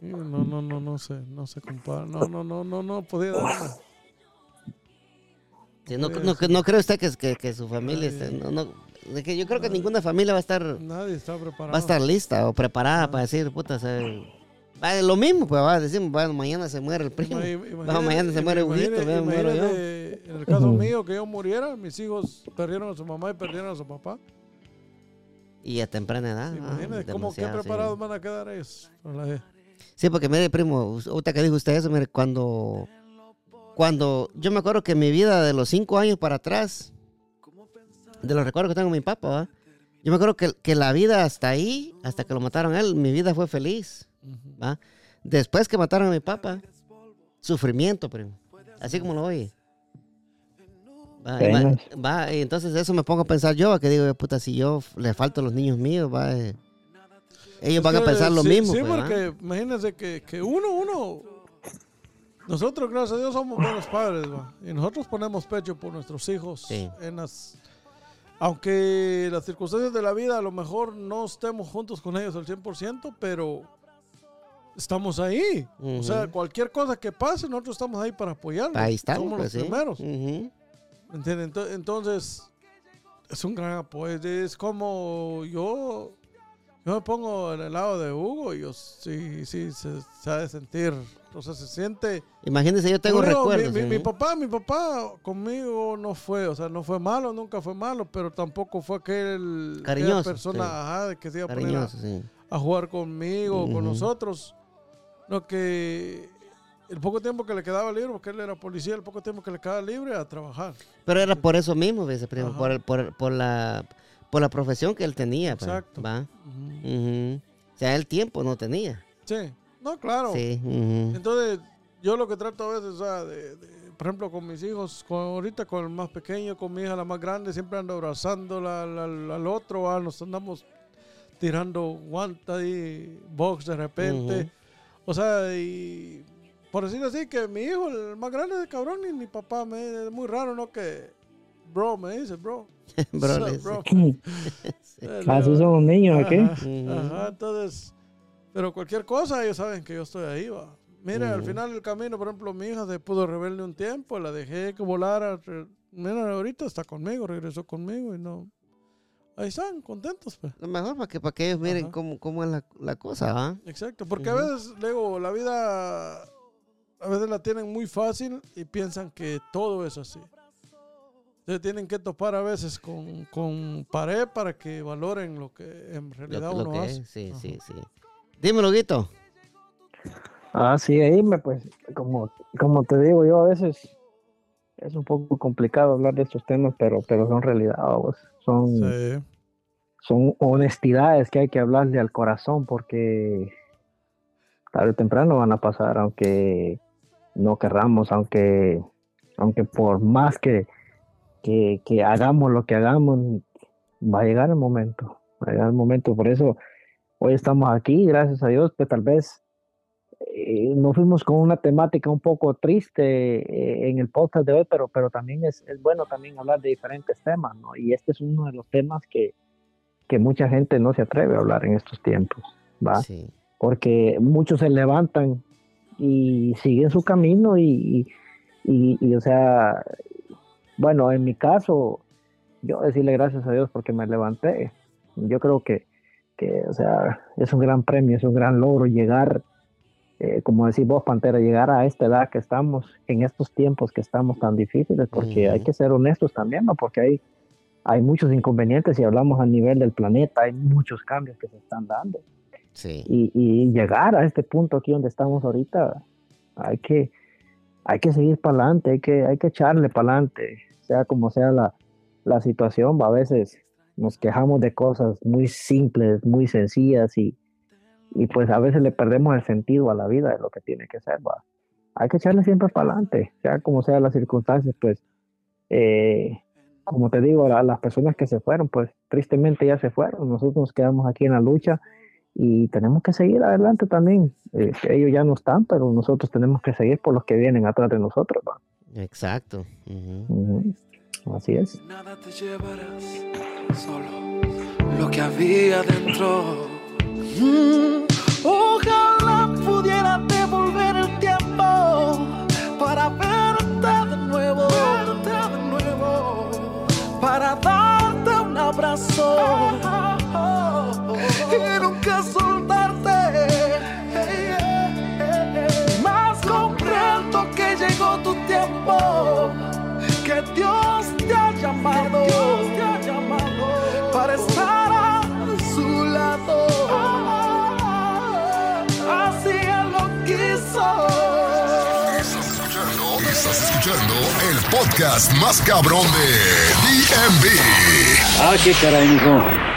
No, no, no, no sé, no se compara. No, no, no, no, no podía dar una- Sí, no, no, no cree usted que, que, que su familia, esté- no, no, de que yo creo que ninguna familia va a estar, Nadie está preparado. va a estar lista o preparada para decir, puta, se- va, lo mismo, pues va a decir, bueno, mañana se muere el primo. Va, mañana se muere imagínate- Huguito, En el caso mío, que yo muriera, mis hijos perdieron a su mamá y perdieron a su papá. Y a temprana edad. ah, Imagínate cómo qué sí. preparados van a quedar ellos. Sí, porque mire, primo, ahorita que dijo usted eso, mire, cuando, cuando yo me acuerdo que mi vida de los cinco años para atrás, de los recuerdos que tengo de mi papá, ¿va? yo me acuerdo que, que la vida hasta ahí, hasta que lo mataron a él, mi vida fue feliz. ¿va? Después que mataron a mi papá, sufrimiento, primo. Así como lo oye. Va, y va- y entonces eso me pongo a pensar yo, que digo, puta, si yo le falto a los niños míos, va, eh, ellos Es van a pensar lo sí- mismo. Sí, pues, ¿va? porque imagínense que, que uno, uno. Nosotros, gracias a Dios, somos buenos padres, ¿va? Y nosotros ponemos pecho por nuestros hijos. Sí. En las, aunque las circunstancias de la vida a lo mejor no estemos juntos con ellos al 100%, pero estamos ahí. O sea, cualquier cosa que pase, nosotros estamos ahí para apoyarlos. Ahí estamos, Somos pues, los sí. primeros. Ujú. ¿Me entienden? Ento- Entonces, es un gran apoyo. Es como yo, yo me pongo en el lado de Hugo y yo sí, sí, se, se ha de sentir. O sea, se siente. Imagínense, yo tengo recuerdos. Mi, mi- ¿sí? mi papá, mi papá conmigo no fue, o sea, no fue malo, nunca fue malo, pero tampoco fue aquel Cariñoso, persona sí. ajá, de que se iba a poner a, Cariñoso, sí. a jugar conmigo, con nosotros. No que el poco tiempo que le quedaba libre, porque él era policía, el poco tiempo que le quedaba libre a trabajar. Pero era por eso mismo, Ajá. por, el- por, por la, por la profesión que él tenía. pues, Exacto. ¿va? O sea, el tiempo no tenía. Sí, no, claro. Sí. Entonces, yo lo que trato a veces, o sea, de, de- por ejemplo, con mis hijos, con, ahorita con el más pequeño, con mi hija la más grande, siempre ando abrazando al, al- al otro, ah, nos andamos tirando guanta y box de repente. O sea, y por decir así, que mi hijo, el más grande de cabrón, y mi papá me es muy raro, ¿no? Que, bro, me dice, bro. Bro, dice. bro? Así son los niños. Ajá, Ujú. ajá, entonces, pero cualquier cosa, ellos saben que yo estoy ahí, va. Mira, al Ujú. final del camino, por ejemplo, mi hija se pudo rebelde un tiempo, la dejé que volara. Mira, ahorita está conmigo, regresó conmigo y no. Ahí están, contentos, pues. Lo mejor para que, para que ellos miren Ajá. cómo, cómo es la, la cosa, ¿va? Exacto, porque Ujú. a veces, luego, la vida, a veces la tienen muy fácil y piensan que todo es así. Entonces tienen que topar a veces con, con pared para que valoren lo que en Lo, realidad lo uno que hace. es. Sí, Ajá. sí, sí. Dímelo, Guito. Ah, sí, ahí me, pues, como, como te digo yo, a veces es un poco complicado hablar de estos temas, pero, pero son realidad, vamos. son, Sí. son honestidades que hay que hablarle al corazón porque tarde o temprano van a pasar, aunque no querramos, aunque, aunque por más que, que, que hagamos lo que hagamos, va a llegar el momento, va a llegar el momento, por eso hoy estamos aquí, gracias a Dios, pues tal vez eh, nos fuimos con una temática un poco triste eh, en el podcast de hoy, pero, pero también es, es bueno también hablar de diferentes temas, ¿no? Y este es uno de los temas que, que mucha gente no se atreve a hablar en estos tiempos, ¿va? Sí. Porque muchos se levantan y siguen su camino y, y, y- y, o sea, bueno, en mi caso, yo decirle gracias a Dios porque me levanté. Yo creo que, que o sea, es un gran premio, es un gran logro llegar, eh, como decís vos, Pantera, llegar a esta edad que estamos, en estos tiempos que estamos tan difíciles, porque hay Ujú. que ser honestos también, ¿no? Porque hay, hay muchos inconvenientes y hablamos a nivel del planeta, hay muchos cambios que se están dando Sí. y, y llegar a este punto aquí donde estamos ahorita, hay que, hay que seguir para adelante, hay que, hay que echarle para adelante, sea como sea la, la situación, va, a veces nos quejamos de cosas muy simples, muy sencillas y, y pues a veces le perdemos el sentido a la vida de lo que tiene que ser, va. Hay que echarle siempre para adelante, sea como sea las circunstancias, pues, eh, como te digo, la- las personas que se fueron, pues tristemente ya se fueron, nosotros nos quedamos aquí en la lucha y tenemos que seguir adelante también. Eh, ellos ya no están, pero nosotros tenemos que seguir por los que vienen atrás de nosotros. ¿va? Exacto. Ujú. Ujú. Así es. Nada te llevarás, solo lo que había dentro. Mm, ojalá pudiera devolver el tiempo para verte de nuevo, verte de nuevo, para darte un abrazo oh, oh, oh, y nunca soltarte. Hey, hey, hey, Más comprendo que llegó tu tiempo. El podcast más cabrón de DMV. Ah, qué caray, mijo.